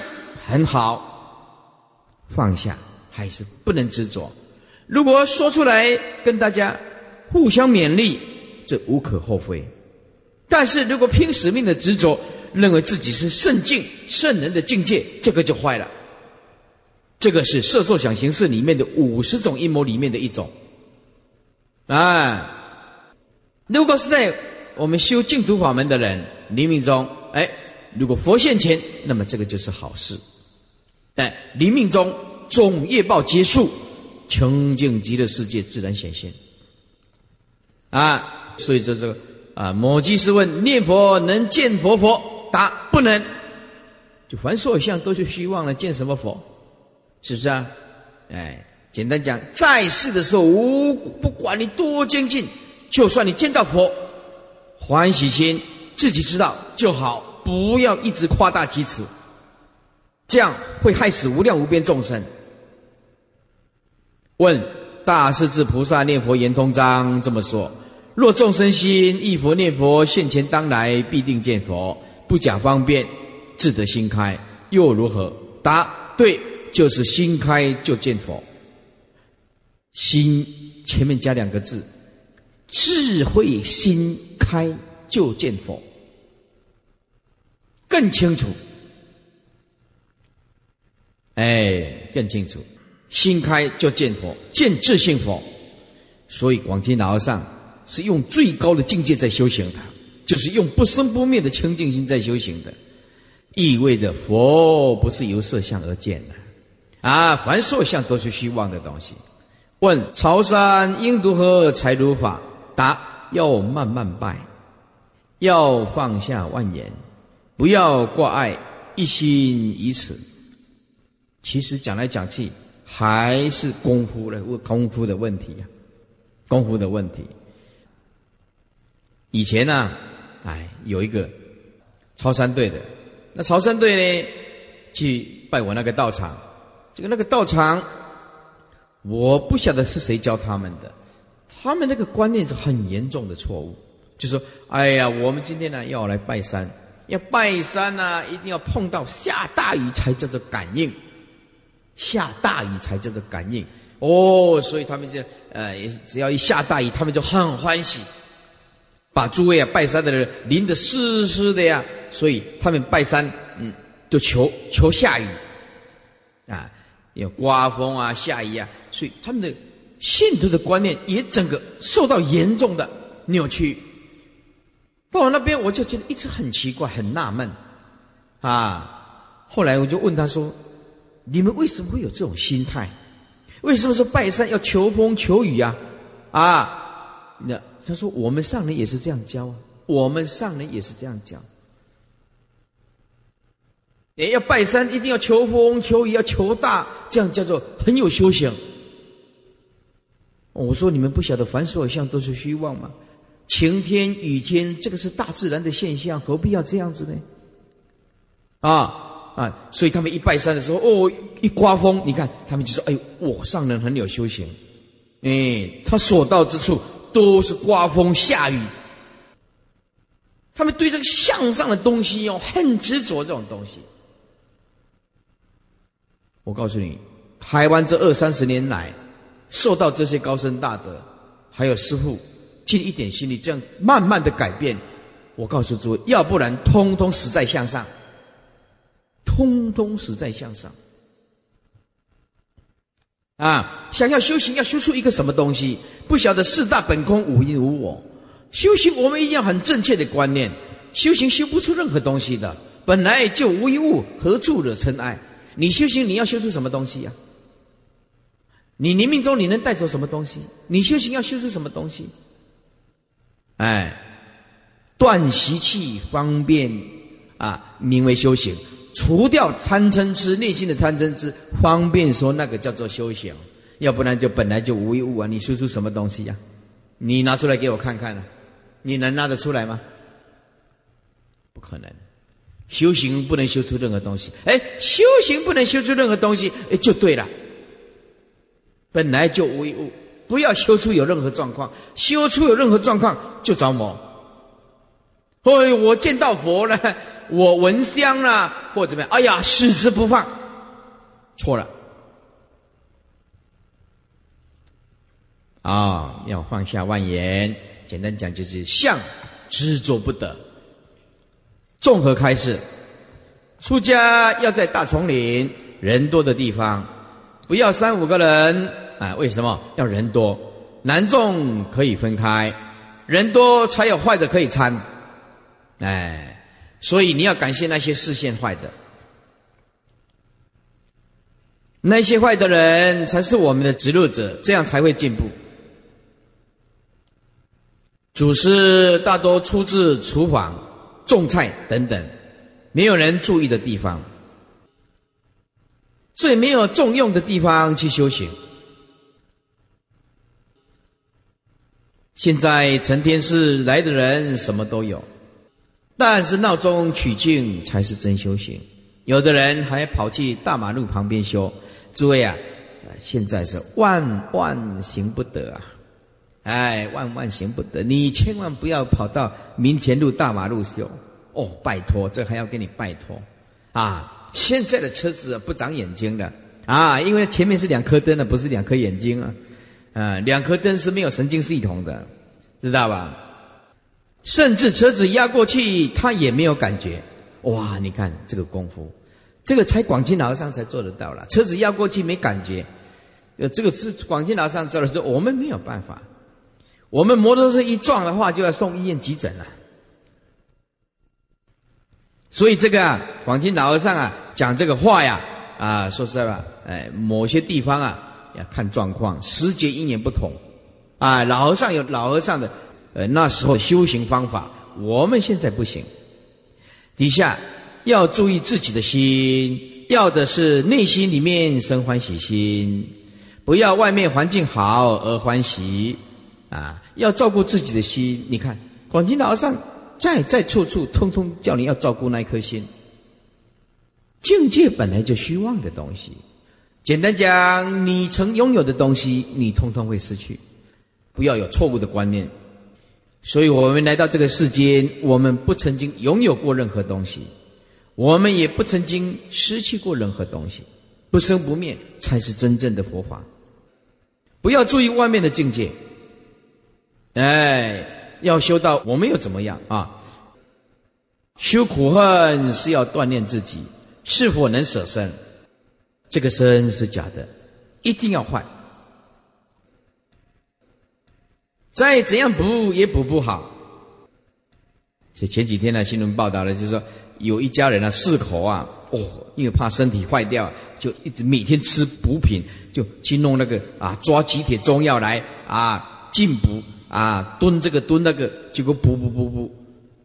很好。放下还是不能执着。如果说出来跟大家互相勉励，这无可厚非。但是如果拼使命的执着，认为自己是圣境圣人的境界，这个就坏了。这个是色受想行识里面的五十种阴谋里面的一种。啊，如果是在我们修净土法门的人临命中，哎，如果佛现前，那么这个就是好事。哎临命中总业报结束，清净极乐世界自然显现。啊，所以这这个啊，某居士问：念佛能见佛佛？答：不能。就凡所有相都是虚妄的，见什么佛？是不是啊？哎，简单讲，在世的时候，无不管你多精进，就算你见到佛，欢喜心自己知道就好，不要一直夸大其词。这样会害死无量无边众生。问大势至菩萨念佛圆通章这么说：若众生心忆佛念佛，现前当来必定见佛，不假方便，自得心开，又如何？答：对，就是心开就见佛。心前面加两个字：智慧心开就见佛，更清楚。哎，更清楚，心开就见佛，见智性佛。所以广清老和尚是用最高的境界在修行的，就是用不生不灭的清净心在修行的，意味着佛不是由色相而见的，啊，凡色相都是虚妄的东西。问朝山应如何才如法？答：要慢慢拜，要放下万言，不要挂碍，一心以此。其实讲来讲去还是功夫的功夫的问题呀，功夫的问题。以前呢，哎，有一个朝山队的，那朝山队呢，去拜我那个道场，这个那个道场，我不晓得是谁教他们的，他们那个观念是很严重的错误，就说，哎呀，我们今天呢要来拜山，要拜山呢，一定要碰到下大雨才叫做感应。下大雨才叫做感应。哦，所以他们就呃，只要一下大雨，他们就很欢喜，把诸位啊拜山的人淋得湿湿的呀。所以他们拜山，嗯，就求求下雨。啊，有刮风啊，下雨啊。所以他们的信徒的观念也整个受到严重的扭曲。到了那边，我就觉得一直很奇怪，很纳闷啊。后来我就问他说。你们为什么会有这种心态？为什么说拜山要求风求雨啊？啊，那他说我们上人也是这样教啊，我们上人也是这样教。也要拜山，一定要求风求雨，要求大，这样叫做很有修行。我说你们不晓得凡所有相都是虚妄吗？晴天雨天，这个是大自然的现象，何必要这样子呢？啊！啊，所以他们一拜山的时候，哦，一刮风，你看他们就说：“哎，我上人很有修行，哎，他所到之处都是刮风下雨。他们对这个向上的东西哦，很执着这种东西。我告诉你，台湾这二三十年来，受到这些高僧大德，还有师父尽一点心力，这样慢慢的改变。我告诉诸位，要不然通通死在向上，通通死在向上。啊，想要修行，要修出一个什么东西？不晓得四大本空，无因无我。修行，我们一定要很正确的观念。修行修不出任何东西的，本来就无一物，何处惹尘埃？你修行，你要修出什么东西呀？你临命中你能带走什么东西？你修行要修出什么东西？哎，断习气方便啊，名为修行；除掉贪嗔痴，内心的贪嗔痴，方便说那个叫做修行。要不然就本来就无一物啊，你修出什么东西呀？你拿出来给我看看呢？你能拿得出来吗？不可能，修行不能修出任何东西。哎，修行不能修出任何东西，哎，就对了。本来就无一物，不要修出有任何状况，修出有任何状况就着魔。哎，我见到佛了，[LAUGHS] 我闻香了，或怎么样？哎呀，视之不放，错了。啊，要放下万言。简单讲就是相执着不得。综合开示，出家要在大丛林人多的地方，不要三五个人啊？为什么要人多？男众可以分开，人多才有坏的可以参。哎，所以你要感谢那些视线坏的，那些坏的人才是我们的指路者，这样才会进步。祖师大多出自厨房、种菜等等，没有人注意的地方，最没有重用的地方去修行。现在成天是来的人什么都有，但是闹中取静才是真修行。有的人还跑去大马路旁边修，诸位啊，现在是万万行不得啊！哎，万万行不得！你千万不要跑到民前路大马路修哦，拜托，这还要给你拜托啊！现在的车子不长眼睛的啊，因为前面是两颗灯的，不是两颗眼睛啊，啊，两颗灯是没有神经系统的，知道吧？甚至车子压过去，他也没有感觉。哇，你看这个功夫，这个才广清老上才做得到了。车子压过去没感觉，呃，这个是广清老和尚做的，时候，我们没有办法。我们摩托车一撞的话，就要送医院急诊了。所以这个啊，广清老和尚啊讲这个话呀，啊，说实在话，哎，某些地方啊要看状况，时节因缘不同，啊，老和尚有老和尚的，呃，那时候修行方法，我们现在不行。底下要注意自己的心，要的是内心里面生欢喜心，不要外面环境好而欢喜。啊，要照顾自己的心。你看，广清老和尚在在处处，通通叫你要照顾那一颗心。境界本来就虚妄的东西，简单讲，你曾拥有的东西，你通通会失去。不要有错误的观念。所以我们来到这个世间，我们不曾经拥有过任何东西，我们也不曾经失去过任何东西。不生不灭才是真正的佛法。不要注意外面的境界。哎，要修道我们又怎么样啊？修苦恨是要锻炼自己，是否能舍身？这个身是假的，一定要坏。再怎样补也补不好。所以前几天呢，新闻报道了，就是说有一家人呢，四口啊，哦，因为怕身体坏掉，就一直每天吃补品，就去弄那个啊，抓几帖中药来啊，进补。啊，蹲这个蹲那个，结果补补补补，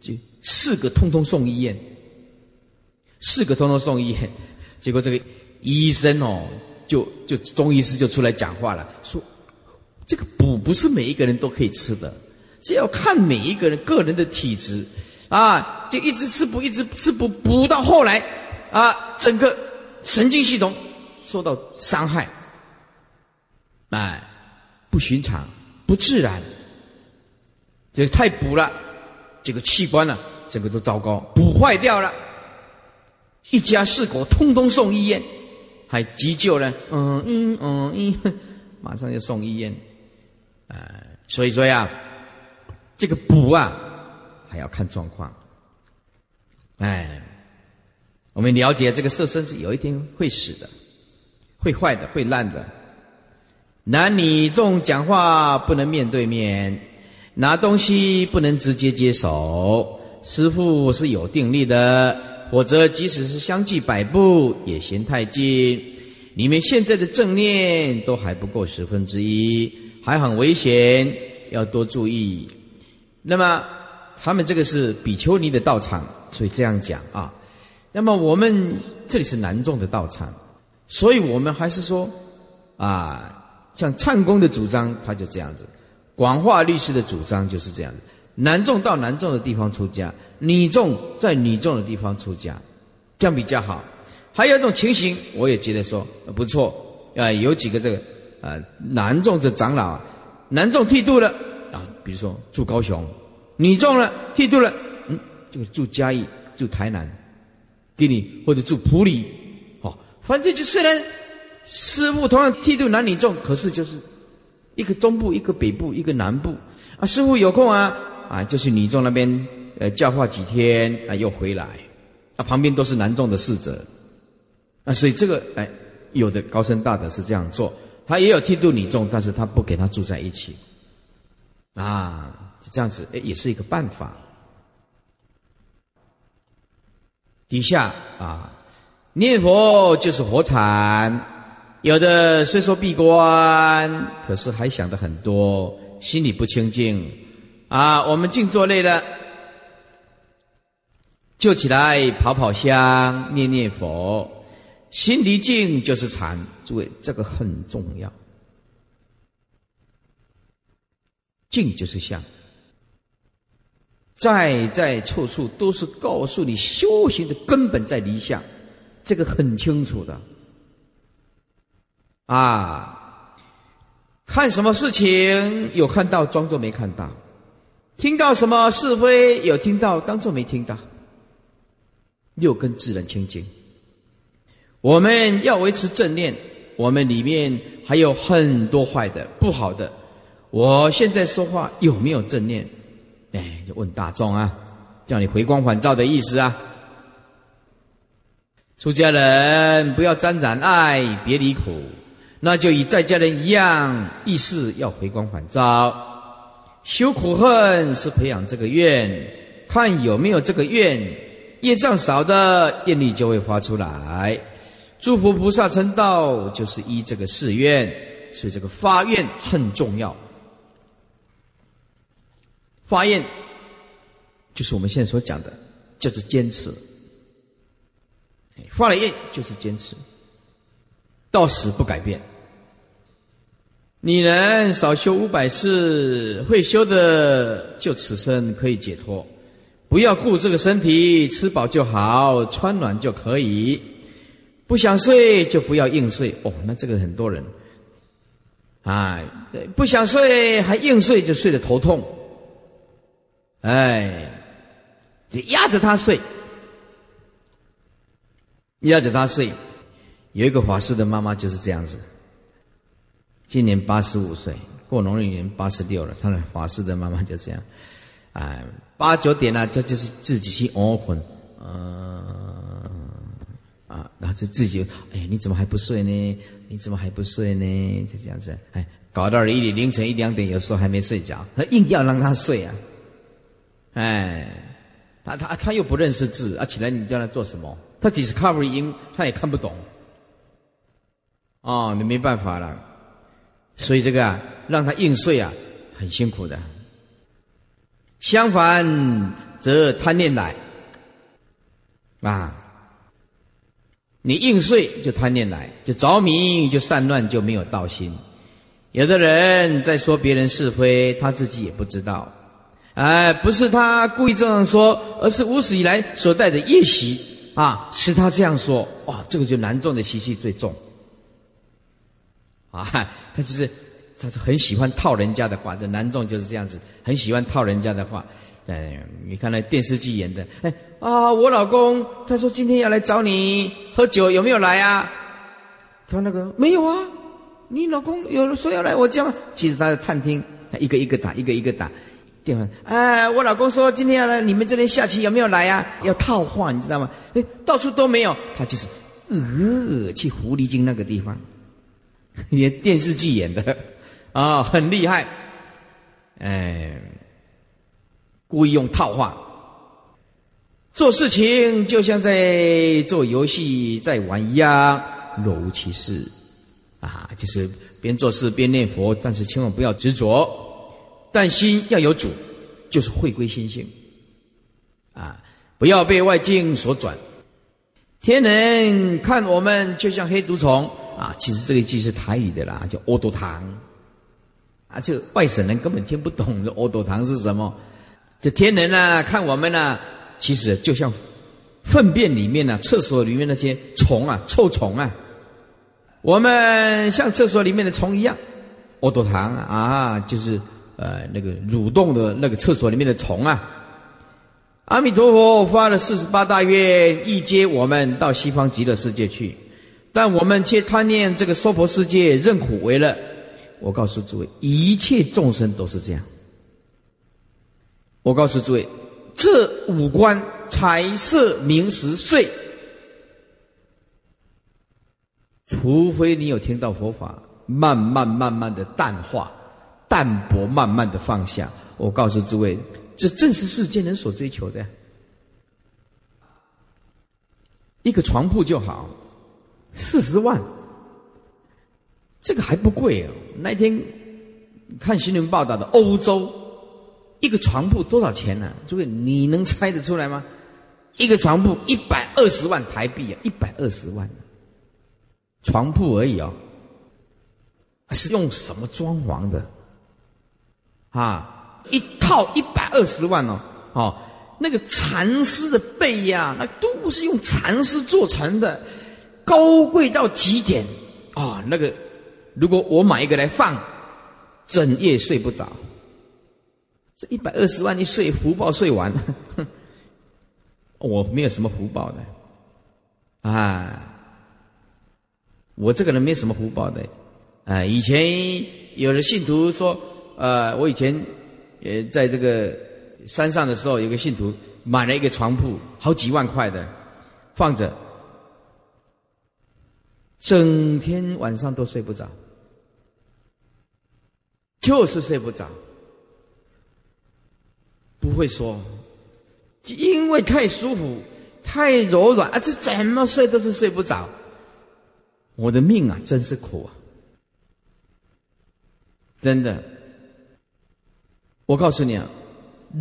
就四个通通送医院，四个通通送医院，结果这个医生哦，就就中医师就出来讲话了，说这个补不是每一个人都可以吃的，这要看每一个人个人的体质，啊，就一直吃补，一直吃补，补到后来啊，整个神经系统受到伤害，哎，不寻常，不自然。这太补了，这个器官呢，这个都糟糕，补坏掉了，一家四口通通送医院，还急救呢，嗯嗯嗯嗯，[LAUGHS] 马上就送医院，啊，所以说呀，这个补啊，还要看状况，哎，我们了解这个色身是有一天会死的，会坏的，会烂的，男女众讲话不能面对面。拿东西不能直接接手，师傅是有定力的，否则即使是相距百步也嫌太近。你们现在的正念都还不够十分之一，还很危险，要多注意。那么他们这个是比丘尼的道场，所以这样讲啊。那么我们这里是南众的道场，所以我们还是说啊，像唱功的主张，他就这样子。广化律师的主张就是这样的：男众到男众的地方出家，女众在女众的地方出家，这样比较好。还有一种情形，我也觉得说不错啊，有几个这个啊男众的长老，男众剃度了啊，比如说住高雄，女众呢剃度了，嗯，这个住嘉义、住台南，给你或者住普里，哦，反正就虽然师傅同样剃度男女众，可是就是。一个中部，一个北部，一个南部，啊，师傅有空啊，啊，就是女众那边，呃，教化几天，啊，又回来，啊，旁边都是男众的侍者，啊，所以这个，哎，有的高僧大德是这样做，他也有剃度女众，但是他不给他住在一起，啊，这样子，哎，也是一个办法。底下啊，念佛就是火产。有的虽说闭关，可是还想的很多，心里不清净啊。我们静坐累了，就起来跑跑香，念念佛，心离静就是禅。诸位，这个很重要，静就是相，在在处处都是告诉你修行的根本在离相，这个很清楚的。啊，看什么事情有看到，装作没看到；听到什么是非，有听到，当作没听到。六根自然清净。我们要维持正念，我们里面还有很多坏的、不好的。我现在说话有没有正念？哎，就问大众啊，叫你回光返照的意思啊。出家人不要沾染爱，别离苦。那就与在家人一样，意识要回光返照，修苦恨是培养这个愿，看有没有这个愿，业障少的愿力就会发出来。诸佛菩萨成道就是依这个誓愿，所以这个发愿很重要。发愿就是我们现在所讲的，就是坚持。发了愿就是坚持，到死不改变。你能少修五百次，会修的就此生可以解脱。不要顾这个身体，吃饱就好，穿暖就可以。不想睡就不要硬睡哦。那这个很多人，哎，不想睡还硬睡，就睡得头痛。哎，就压着他睡，压着他睡。有一个法师的妈妈就是这样子。今年八十五岁，过农历年八十六了。他的法师的妈妈就这样，哎，八九点了，这就是自己去熬魂，嗯，啊，然后就自己，哎，你怎么还不睡呢？你怎么还不睡呢？就这样子，哎，搞到了一凌晨一两点，有时候还没睡着，他硬要让他睡啊，哎，他他他又不认识字，啊，起来你叫他做什么？他即使 cover 音，他也看不懂，哦，你没办法了。所以这个啊，让他硬睡啊，很辛苦的。相反，则贪念来啊，你硬睡就贪念来，就着迷，就散乱，就没有道心。有的人在说别人是非，他自己也不知道。哎，不是他故意这样说，而是无始以来所带的业习啊，使他这样说。哇，这个就难重的习气最重。啊，[LAUGHS] 他就是他是很喜欢套人家的话，这男众就是这样子，很喜欢套人家的话。哎，你看那电视剧演的，哎啊，我老公他说今天要来找你喝酒，有没有来啊？他那个没有啊，你老公有说要来我家吗？其实他在探听，他一个一个打，一个一个打电话。哎，我老公说今天要来你们这边下棋，有没有来呀？要套话，你知道吗？哎，到处都没有，他就是呃去狐狸精那个地方，[LAUGHS] 演电视剧演的。[LAUGHS] 啊，很厉害，哎。故意用套话，做事情就像在做游戏在玩一样，若无其事，啊，就是边做事边念佛，但是千万不要执着，但心要有主，就是回归心性，啊，不要被外境所转。天人看我们就像黑毒虫啊，其实这个句是台语的啦，叫“阿多糖”，啊，就外省人根本听不懂“阿多糖”是什么。这天人呢，看我们呢，其实就像粪便里面呢，厕所里面那些虫啊，臭虫啊，我们像厕所里面的虫一样，阿多糖啊，就是呃那个蠕动的那个厕所里面的虫啊。阿弥陀佛发了四十八大愿，一接我们到西方极乐世界去，但我们却贪念这个娑婆世界，任苦为乐。我告诉诸位，一切众生都是这样。我告诉诸位，这五官财色名食睡，除非你有听到佛法，慢慢慢慢的淡化、淡薄，慢慢的放下。我告诉诸位，这正是世间人所追求的。一个床铺就好，四十万，这个还不贵哦。那天看新闻报道的欧洲。一个床铺多少钱呢？诸位，你能猜得出来吗？一个床铺一百二十万台币啊，一百二十万，床铺而已哦。是用什么装潢的？啊，一套一百二十万哦，哦，那个蚕丝的被呀，那都是用蚕丝做成的，高贵到极点啊。那个，如果我买一个来放，整夜睡不着。这一百二十万一睡福报睡完，[LAUGHS] 我没有什么福报的，啊，我这个人没什么福报的，啊，以前有的信徒说，呃，我以前呃在这个山上的时候，有个信徒买了一个床铺，好几万块的，放着，整天晚上都睡不着，就是睡不着。不会说，因为太舒服、太柔软啊，这怎么睡都是睡不着。我的命啊，真是苦啊！真的，我告诉你啊，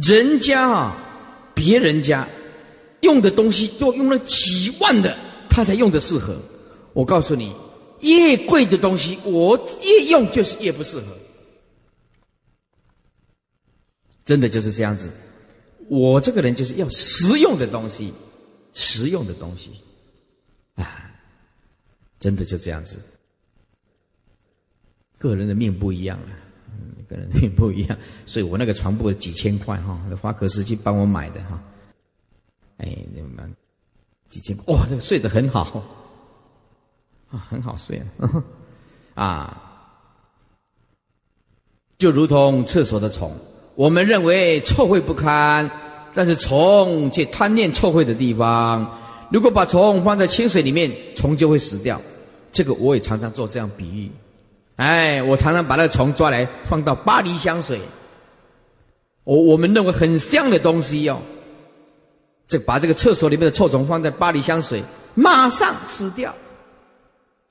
人家啊，别人家用的东西都用了几万的，他才用的适合。我告诉你，越贵的东西，我越用就是越不适合。真的就是这样子，我这个人就是要实用的东西，实用的东西，啊，真的就这样子。个人的命不一样啊，个人的命不一样，所以我那个床铺几千块哈，花可斯去帮我买的哈，哎，那么几千哇，这个睡得很好，啊，[LAUGHS] 很好睡啊，[LAUGHS] 啊，就如同厕所的虫。我们认为臭秽不堪，但是虫却贪念臭秽的地方。如果把虫放在清水里面，虫就会死掉。这个我也常常做这样比喻。哎，我常常把那个虫抓来放到巴黎香水，我我们认为很香的东西哦，这把这个厕所里面的臭虫放在巴黎香水，马上死掉，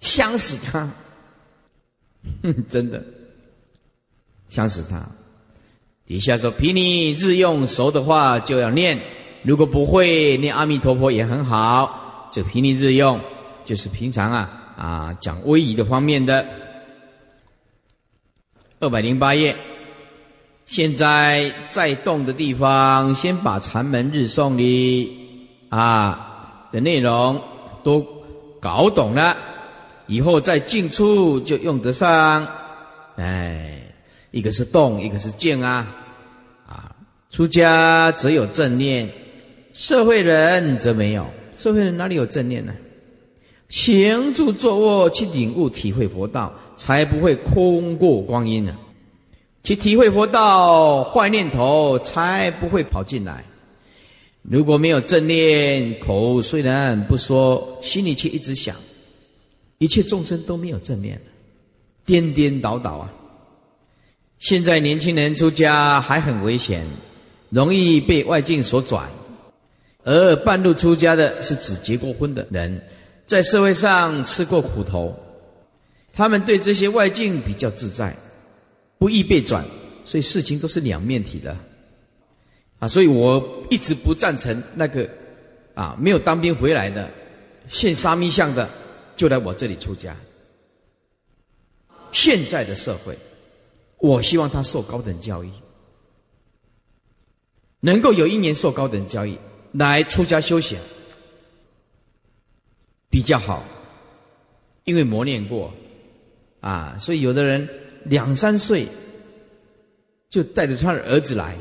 香死他，哼。[LAUGHS] 真的，香死他。底下说：“凭你日用熟的话就要念，如果不会念阿弥陀佛也很好。这凭你日用就是平常啊啊讲威仪的方面的。二百零八页，现在在动的地方，先把禅门日诵里啊的内容都搞懂了，以后在进出就用得上。哎，一个是动，一个是静啊，啊，出家只有正念，社会人则没有。社会人哪里有正念呢？行住坐卧去领悟体会佛道，才不会空过光阴呢。去体会佛道，坏念头才不会跑进来。如果没有正念，口虽然不说，心里却一直想，一切众生都没有正念，颠颠倒倒啊！现在年轻人出家还很危险，容易被外境所转，而半路出家的是指结过婚的人，在社会上吃过苦头，他们对这些外境比较自在。不易被转，所以事情都是两面体的，啊，所以我一直不赞成那个啊没有当兵回来的现沙弥相的就来我这里出家。现在的社会，我希望他受高等教育，能够有一年受高等教育来出家修行比较好，因为磨练过啊，所以有的人。两三岁就带着他的儿子来，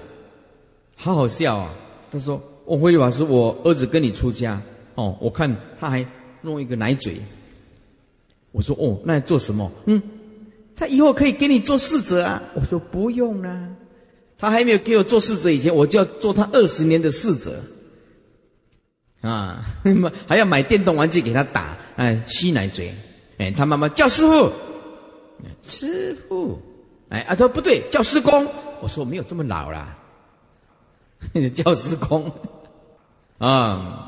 好好笑啊！他说：“我慧律法师，我儿子跟你出家哦，我看他还弄一个奶嘴。”我说：“哦，那做什么？嗯，他以后可以给你做侍者啊。”我说：“不用啦，他还没有给我做侍者以前，我就要做他二十年的侍者啊！[LAUGHS] 还要买电动玩具给他打，哎，吸奶嘴，哎，他妈妈叫师傅。”师傅，哎，啊，他说不对，叫师公。我说我没有这么老啦，[LAUGHS] 叫师公啊。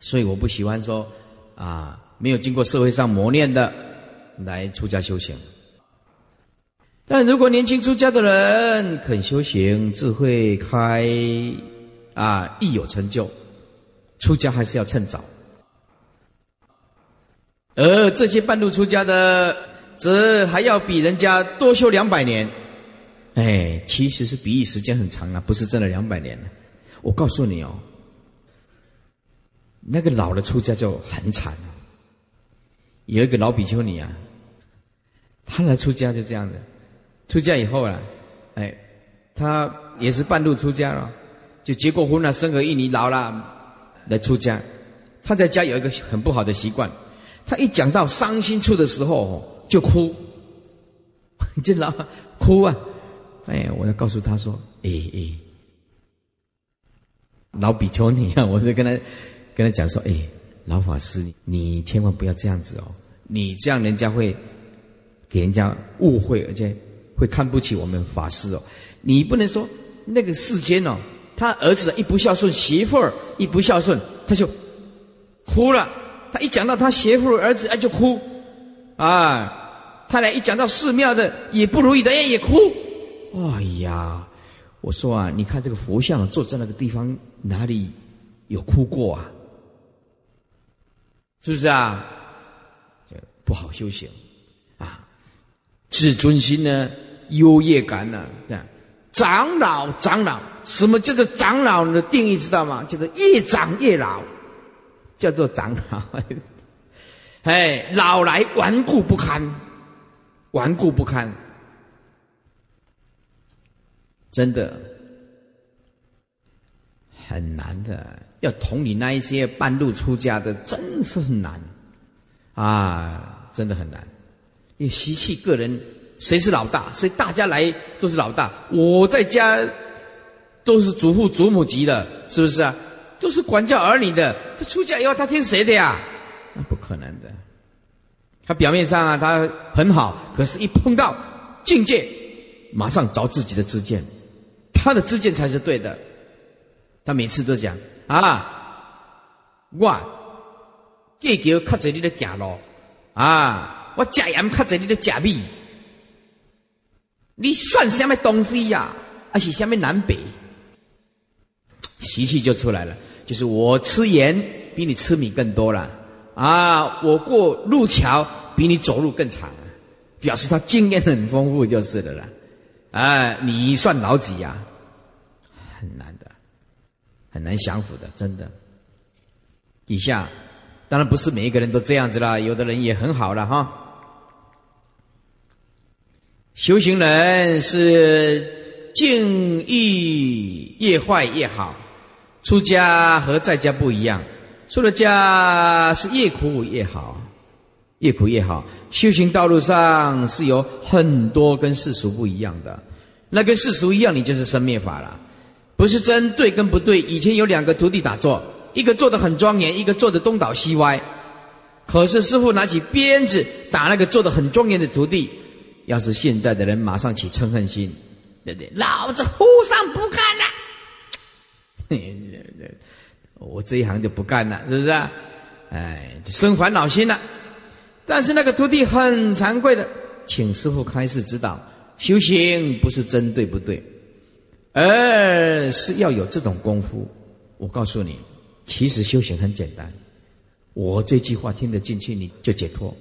所以我不喜欢说啊，没有经过社会上磨练的来出家修行。但如果年轻出家的人肯修行，智慧开啊，亦有成就，出家还是要趁早。而这些半路出家的，则还要比人家多修两百年。哎，其实是比喻时间很长啊，不是真的两百年我告诉你哦，那个老的出家就很惨有一个老比丘尼啊，他来出家就这样的，出家以后啊，哎，他也是半路出家了，就结过婚了，生儿育女，老了来出家。他在家有一个很不好的习惯。他一讲到伤心处的时候，就哭，[LAUGHS] 就老哭啊！哎，我要告诉他说：“哎哎，老比丘尼啊，我就跟他跟他讲说：哎，老法师，你千万不要这样子哦！你这样人家会给人家误会，而且会看不起我们法师哦。你不能说那个世间哦，他儿子一不孝顺，媳妇儿一不孝顺，他就哭了。”他一讲到他媳妇儿子，哎就哭，啊，他俩一讲到寺庙的也不如意的，哎也哭，哎呀，我说啊，你看这个佛像坐在那个地方，哪里有哭过啊？是不是啊？不好修行啊，自尊心呢，优越感呢，这样，长老长老，什么叫做长老的定义知道吗？叫做越长越老。叫做长老，[LAUGHS] 哎，老来顽固不堪，顽固不堪，真的很难的。要同你那一些半路出家的，真是很难啊，真的很难。因为习气个人，谁是老大？谁大家来都是老大。我在家都是祖父祖母级的，是不是啊？都是管教儿女的，他出家以后他听谁的呀？那不可能的。他表面上啊，他很好，可是一碰到境界，马上找自己的知见，他的知见才是对的。他每次都讲啊，哇计较较在你的假路啊，我假盐较在你的假米，你算什么东西呀？还是什么南北？习气就出来了。就是我吃盐比你吃米更多了啊！我过路桥比你走路更长，表示他经验很丰富就是的了。啊，你算老几呀？很难的，很难降服的，真的。以下当然不是每一个人都这样子啦，有的人也很好了哈。修行人是境遇越坏越好，出家和在家不一样，出了家是越苦越好，越苦越好。修行道路上是有很多跟世俗不一样的，那跟世俗一样，你就是生灭法了，不是真对跟不对。以前有两个徒弟打坐，一个坐得很庄严，一个坐得东倒西歪。可是师傅拿起鞭子打那个坐得很庄严的徒弟。要是现在的人马上起嗔恨心，对不对？老子和尚不干了，[LAUGHS] 我这一行就不干了，是不是？哎，生烦恼心了。但是那个徒弟很惭愧的，请师傅开示指导。修行不是针对不对，而是要有这种功夫。我告诉你，其实修行很简单。我这句话听得进去，你就解脱。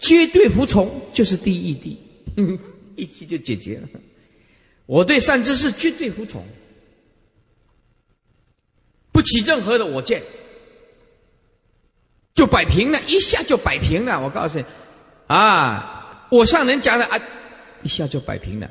绝对服从就是第一义 [LAUGHS] 一气就解决了。我对善知识绝对服从，不起任何的我见，就摆平了，一下就摆平了。我告诉你，啊，我上人讲的啊，一下就摆平了。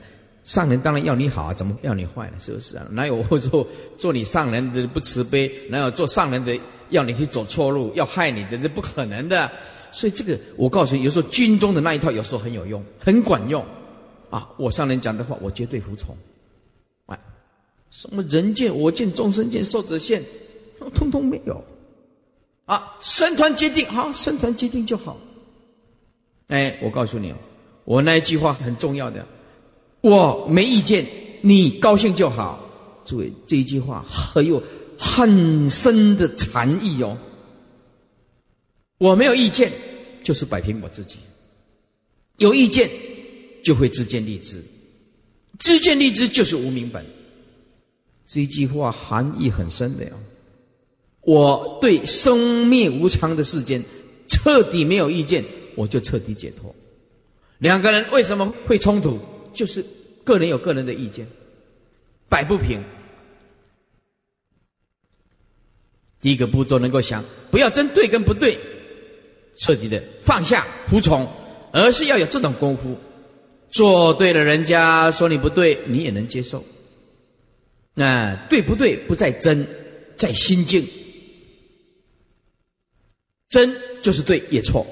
上人当然要你好啊，怎么要你坏呢？是不是啊？哪有我说做你上人的不慈悲？哪有做上人的要你去走错路，要害你的？这不可能的。所以这个，我告诉你，有时候军中的那一套有时候很有用，很管用，啊！我上人讲的话，我绝对服从。哎，什么人见、我见、众生见、寿者见，通通没有。啊，身团决定，好，身团决定就好。哎，我告诉你，我那一句话很重要的，我没意见，你高兴就好。诸位，这一句话很有很深的禅意哦。我没有意见，就是摆平我自己；有意见，就会自见立知。自见立知就是无名本。这一句话含义很深的呀。我对生灭无常的世间彻底没有意见，我就彻底解脱。两个人为什么会冲突？就是个人有个人的意见，摆不平。第一个步骤能够想，不要争对跟不对。彻底的放下服从，而是要有这种功夫，做对了，人家说你不对，你也能接受。那对不对不在真，在心境。真就是对，也错。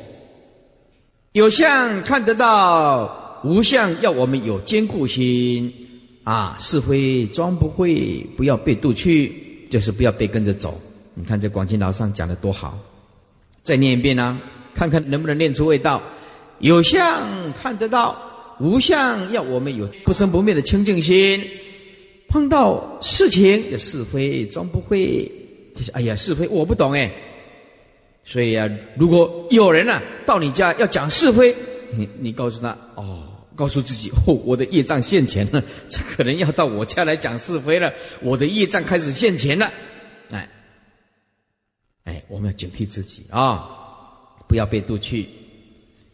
有相看得到，无相要我们有坚固心啊！是非装不会，不要被渡去，就是不要被跟着走。你看这广清老上讲的多好，再念一遍呢。看看能不能念出味道，有相看得到，无相要我们有不生不灭的清净心。碰到事情的是非装不会，就是哎呀是非我不懂哎。所以啊，如果有人啊到你家要讲是非，你你告诉他哦，告诉自己哦，我的业障现前了，[LAUGHS] 这可能要到我家来讲是非了，我的业障开始现前了，哎，哎，我们要警惕自己啊。不要被渡去。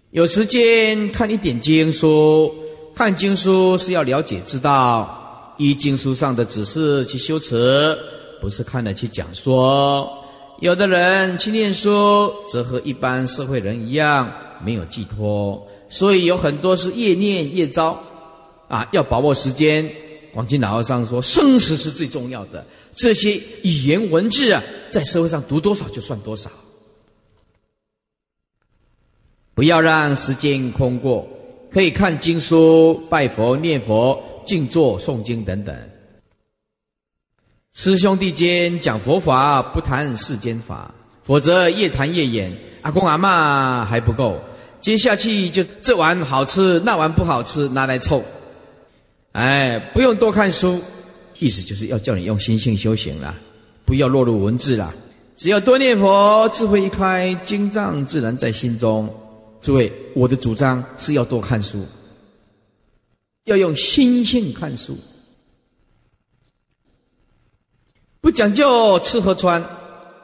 有时间看一点经书，看经书是要了解知道，依经书上的指示去修持，不是看了去讲说。有的人去念书，则和一般社会人一样，没有寄托，所以有很多是越念越糟。啊，要把握时间。广清老和尚说，生死是最重要的。这些语言文字啊，在社会上读多少就算多少。不要让时间空过，可以看经书、拜佛、念佛、静坐、诵经等等。师兄弟间讲佛法，不谈世间法，否则越谈越远。阿公阿妈还不够，接下去就这碗好吃，那碗不好吃，拿来凑。哎，不用多看书，意思就是要叫你用心性修行了，不要落入文字了。只要多念佛，智慧一开，经藏自然在心中。诸位，我的主张是要多看书，要用心性看书，不讲究吃和穿，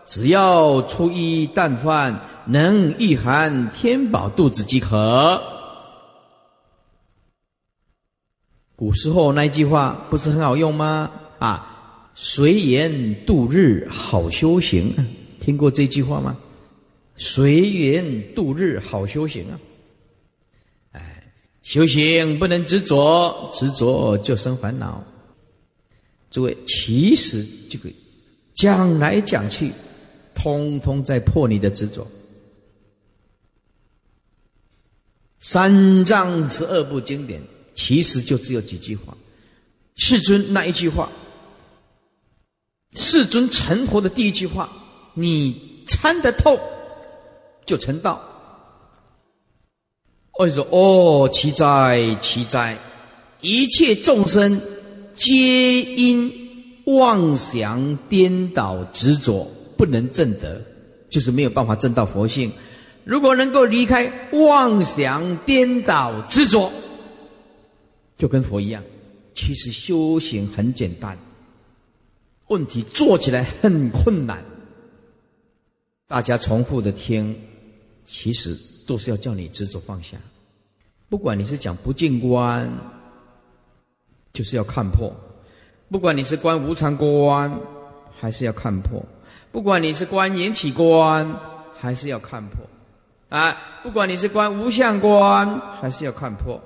只要粗衣淡饭，能御寒填饱肚子即可。古时候那句话不是很好用吗？啊，随缘度日好修行，听过这句话吗？随缘度日，好修行啊！哎，修行不能执着，执着就生烦恼。诸位，其实这个讲来讲去，通通在破你的执着。三藏十二部经典，其实就只有几句话。世尊那一句话，世尊成佛的第一句话，你参得透，就成道。我说哦，奇哉奇哉！一切众生皆因妄想颠倒执着，不能证得，就是没有办法证到佛性。如果能够离开妄想颠倒执着，就跟佛一样。其实修行很简单，问题做起来很困难。大家重复的听，其实都是要叫你执着放下。不管你是讲不净观，就是要看破；不管你是观无常观，还是要看破；不管你是观缘起观，还是要看破。啊，不管你是观无相观，还是要看破；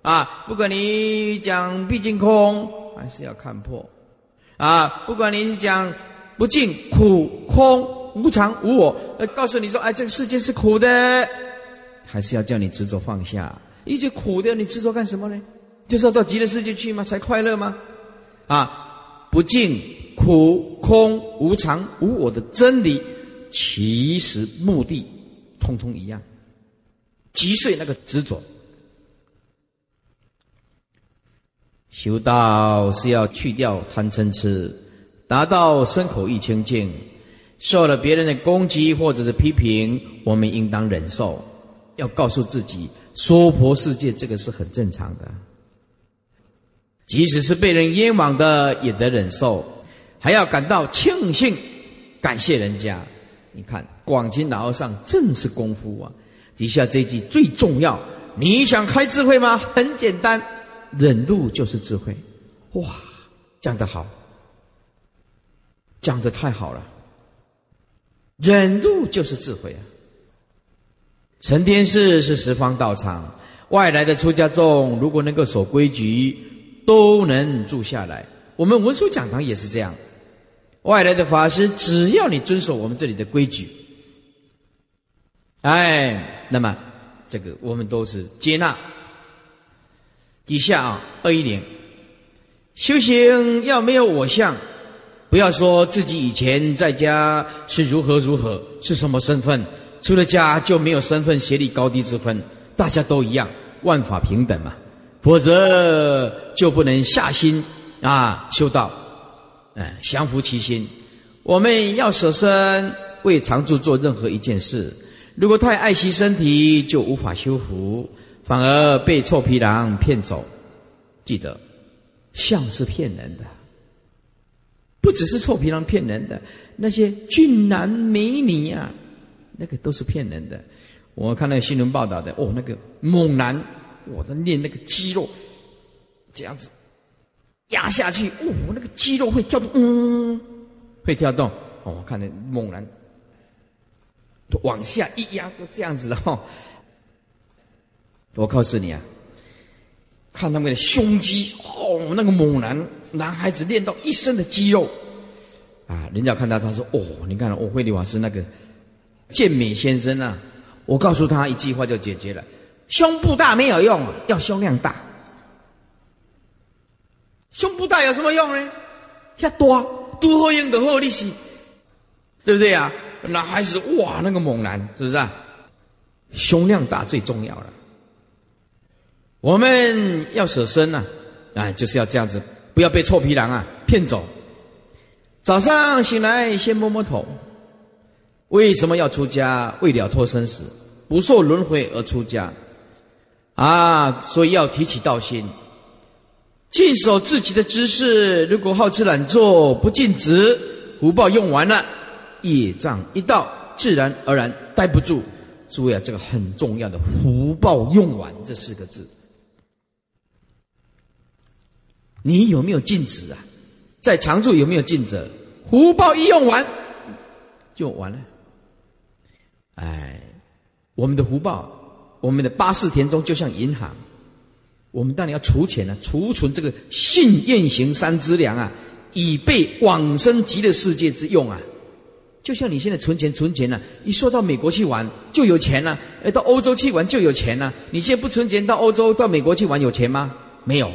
啊，不管你讲毕竟空，还是要看破；啊，不管你是讲不净苦空无常无我，呃，告诉你说，哎，这个世界是苦的，还是要叫你执着放下。一句苦的，你执着干什么呢？就是要到极乐世界去吗？才快乐吗？啊，不净苦空无常无我的真理，其实目的。通通一样，击碎那个执着。修道是要去掉贪嗔痴，达到身口意清净。受了别人的攻击或者是批评，我们应当忍受。要告诉自己，娑婆世界这个是很正常的。即使是被人冤枉的，也得忍受，还要感到庆幸，感谢人家。你看，广钦老和尚正是功夫啊！底下这句最重要，你想开智慧吗？很简单，忍辱就是智慧。哇，讲得好，讲得太好了。忍辱就是智慧啊！成天寺是十方道场，外来的出家众如果能够守规矩，都能住下来。我们文殊讲堂也是这样。外来的法师，只要你遵守我们这里的规矩，哎，那么这个我们都是接纳。底下啊，二一零，修行要没有我相，不要说自己以前在家是如何如何，是什么身份，出了家就没有身份、学历高低之分，大家都一样，万法平等嘛，否则就不能下心啊修道。哎，降服其心。我们要舍身为常住做任何一件事。如果太爱惜身体，就无法修福，反而被臭皮囊骗走。记得，相是骗人的，不只是臭皮囊骗人的，那些俊男美女啊，那个都是骗人的。我看那新闻报道的，哦，那个猛男，我在练那个肌肉，这样子。压下去，哦，那个肌肉会跳动，嗯，会跳动。哦，我看那猛男往下一压，就这样子的哈。我告诉你啊，看他们的胸肌，哦，那个猛男男孩子练到一身的肌肉啊。人家看到他说，哦，你看我慧利瓦斯那个健美先生啊，我告诉他一句话就解决了：胸部大没有用，要胸量大。胸部大有什么用呢？要多多好用的好利息，对不对呀？男孩子哇，那个猛男是不是啊？胸量大最重要了。我们要舍身呐，啊，就是要这样子，不要被臭皮囊啊骗走。早上醒来先摸摸头。为什么要出家？为了脱生死，不受轮回而出家啊！所以要提起道心。尽守自己的知识，如果好吃懒做，不尽职，福报用完了，业障一到，自然而然待不住。诸位啊，这个很重要的福报用完这四个字，你有没有尽职啊？在常住有没有尽责？福报一用完就完了。哎，我们的福报，我们的八世田中就像银行。我们当然要储钱啊，储存这个信愿行三资粮啊，以备往生极乐世界之用啊。就像你现在存钱存钱呢，一说到美国去玩就有钱了，哎，到欧洲去玩就有钱了。你现在不存钱到欧洲到美国去玩有钱吗？没有。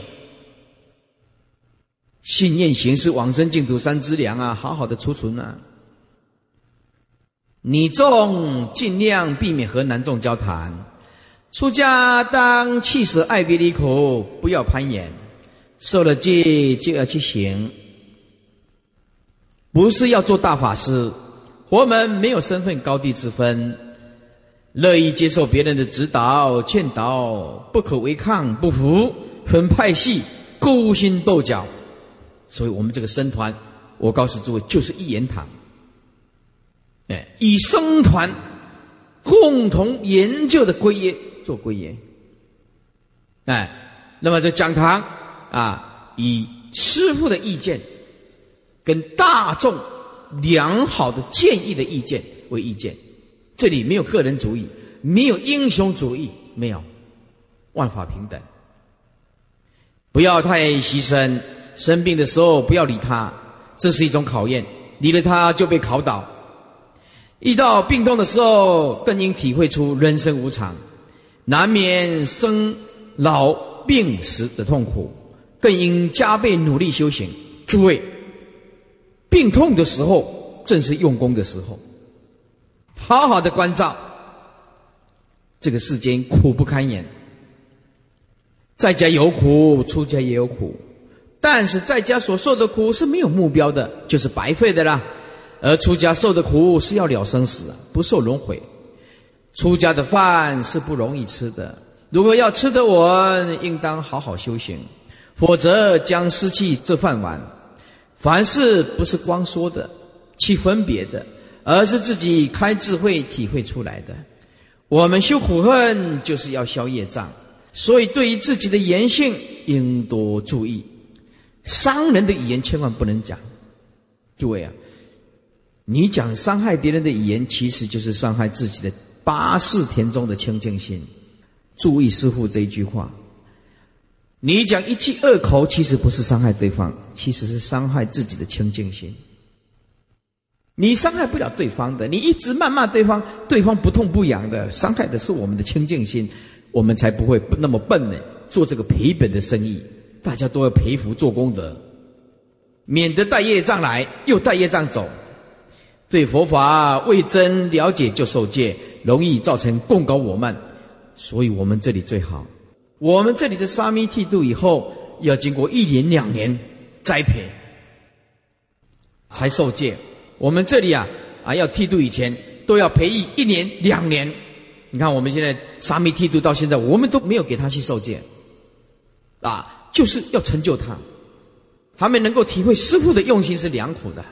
信念行是往生净土三资粮啊，好好的储存啊。你众尽量避免和男众交谈，出家当弃舍爱别离苦，不要攀岩，受了戒就要去行，不是要做大法师。我们没有身份高低之分，乐意接受别人的指导劝导，不可违抗不服，分派系勾心斗角。所以我们这个僧团，我告诉诸位，就是一言堂。哎，以僧团共同研究的归耶做归耶。哎，那么这讲堂啊，以师父的意见跟大众良好的建议的意见为意见，这里没有个人主义，没有英雄主义，没有万法平等，不要太牺牲。生病的时候不要理他，这是一种考验。理了他就被考倒。遇到病痛的时候，更应体会出人生无常，难免生老病死的痛苦，更应加倍努力修行。诸位，病痛的时候正是用功的时候，好好的关照。这个世间苦不堪言，在家有苦，出家也有苦。但是在家所受的苦是没有目标的，就是白费的啦。而出家受的苦是要了生死，不受轮回。出家的饭是不容易吃的，如果要吃得稳，应当好好修行，否则将失去这饭碗。凡事不是光说的，去分别的，而是自己开智慧体会出来的。我们修苦恨就是要消业障，所以对于自己的言行应多注意。伤人的语言千万不能讲，诸位啊，你讲伤害别人的语言，其实就是伤害自己的八世田中的清净心。注意师父这一句话，你讲一气二口，其实不是伤害对方，其实是伤害自己的清净心。你伤害不了对方的，你一直谩骂对方，对方不痛不痒的，伤害的是我们的清净心，我们才不会那么笨呢，做这个赔本的生意。大家都要赔福做功德，免得带业障来，又带业障走。对佛法未真了解就受戒，容易造成共高我慢。所以我们这里最好，我们这里的沙弥剃度以后，要经过一年两年栽培，才受戒。我们这里啊啊，要剃度以前都要培育一年两年。你看我们现在沙弥剃度到现在，我们都没有给他去受戒，啊。就是要成就他，他们能够体会师傅的用心是良苦的。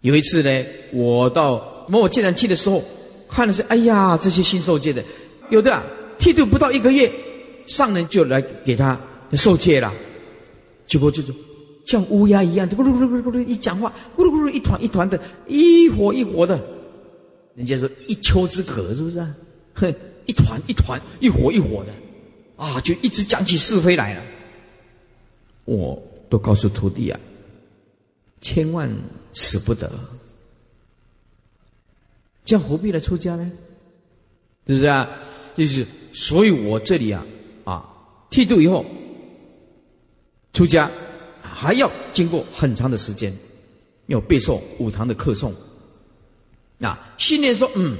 有一次呢，我到某某戒坛去的时候，看的是，哎呀，这些新受戒的，有的啊剃度不到一个月，上人就来给他受戒了，结果就是像乌鸦一样，咕噜咕噜咕噜咕噜一讲话，咕噜咕噜一团一团的，一火一火的，人家说一丘之貉，是不是啊？哼，一团一团，一火一火的。啊，就一直讲起是非来了。我都告诉徒弟啊，千万使不得。这样何必来出家呢？是不是啊？就是，所以我这里啊，啊，剃度以后出家，还要经过很长的时间，要背诵五堂的课诵。啊，信念说，嗯，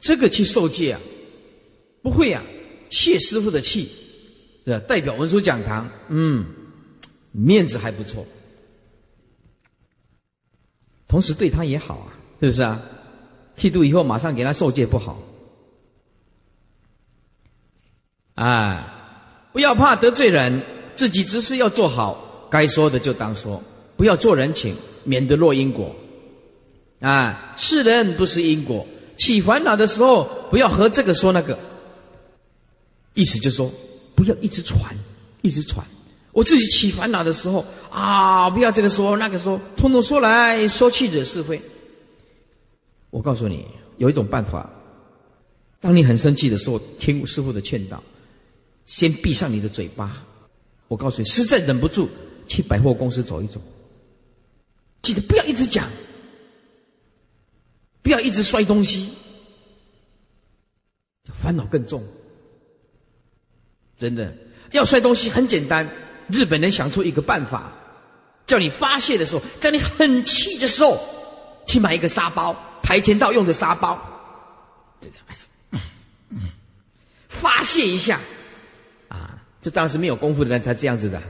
这个去受戒啊，不会啊。谢师傅的气，是吧？代表文殊讲堂，嗯，面子还不错。同时对他也好啊，是不是啊？剃度以后马上给他受戒不好，啊，不要怕得罪人，自己只是要做好，该说的就当说，不要做人情，免得落因果。啊，是人不是因果，起烦恼的时候，不要和这个说那个。意思就是说，不要一直传，一直传。我自己起烦恼的时候啊，不要这个说那个说，通通说来说去惹是非。我告诉你，有一种办法，当你很生气的时候，听师傅的劝导，先闭上你的嘴巴。我告诉你，实在忍不住，去百货公司走一走。记得不要一直讲，不要一直摔东西，烦恼更重。真的，要摔东西很简单，日本人想出一个办法，叫你发泄的时候，在你很气的时候，去买一个沙包，跆拳道用的沙包，发泄一下。啊，这当时没有功夫的人才这样子的。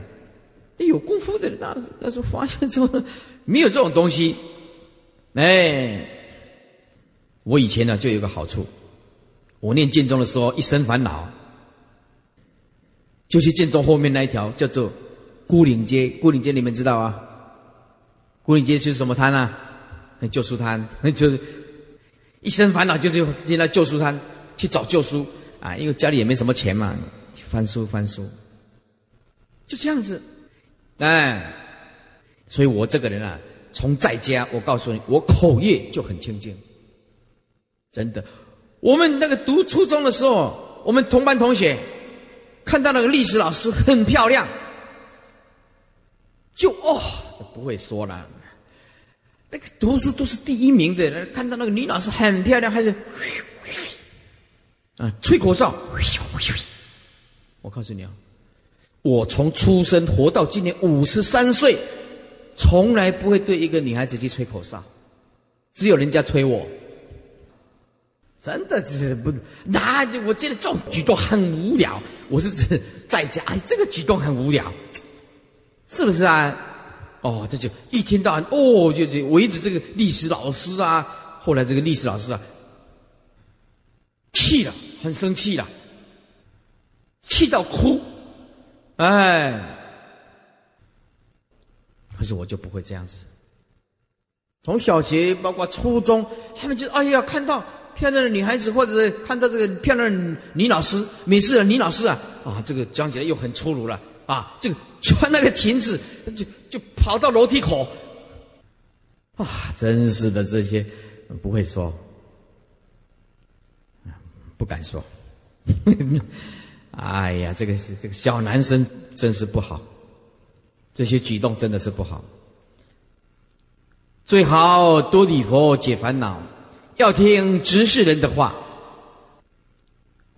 有功夫的人，那那时候发现之后。没有这种东西，哎，我以前呢就有个好处，我念剑宗的时候一生烦恼，就去剑宗后面那一条叫做孤岭街，孤岭街你们知道啊？孤岭街是什么摊啊？旧书摊，就 [LAUGHS] 是一生烦恼就是进那旧书摊去找旧书啊，因为家里也没什么钱嘛，翻书翻书，就这样子，哎。所以我这个人啊，从在家，我告诉你，我口业就很清净。真的，我们那个读初中的时候，我们同班同学看到那个历史老师很漂亮，就哦，不会说了。那个读书都是第一名的人，看到那个女老师很漂亮，还是啊，吹口哨。我告诉你啊，我从出生活到今年五十三岁。从来不会对一个女孩子去吹口哨，只有人家吹我。真的是不，那我觉得这种举动很无聊。我是指在家，哎，这个举动很无聊，是不是啊？哦，这就一天到晚哦，就就围着这个历史老师啊。后来这个历史老师啊，气了，很生气了，气到哭，哎。可是我就不会这样子。从小学包括初中，他们就哎呀，看到漂亮的女孩子，或者是看到这个漂亮的女老师，美式的女老师啊啊，这个讲起来又很粗鲁了啊，这个穿那个裙子就就跑到楼梯口，啊，真是的，这些不会说，不敢说。哎呀，这个是这个小男生真是不好。这些举动真的是不好，最好多礼佛解烦恼，要听执事人的话。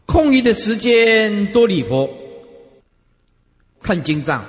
空余的时间多礼佛，看经藏。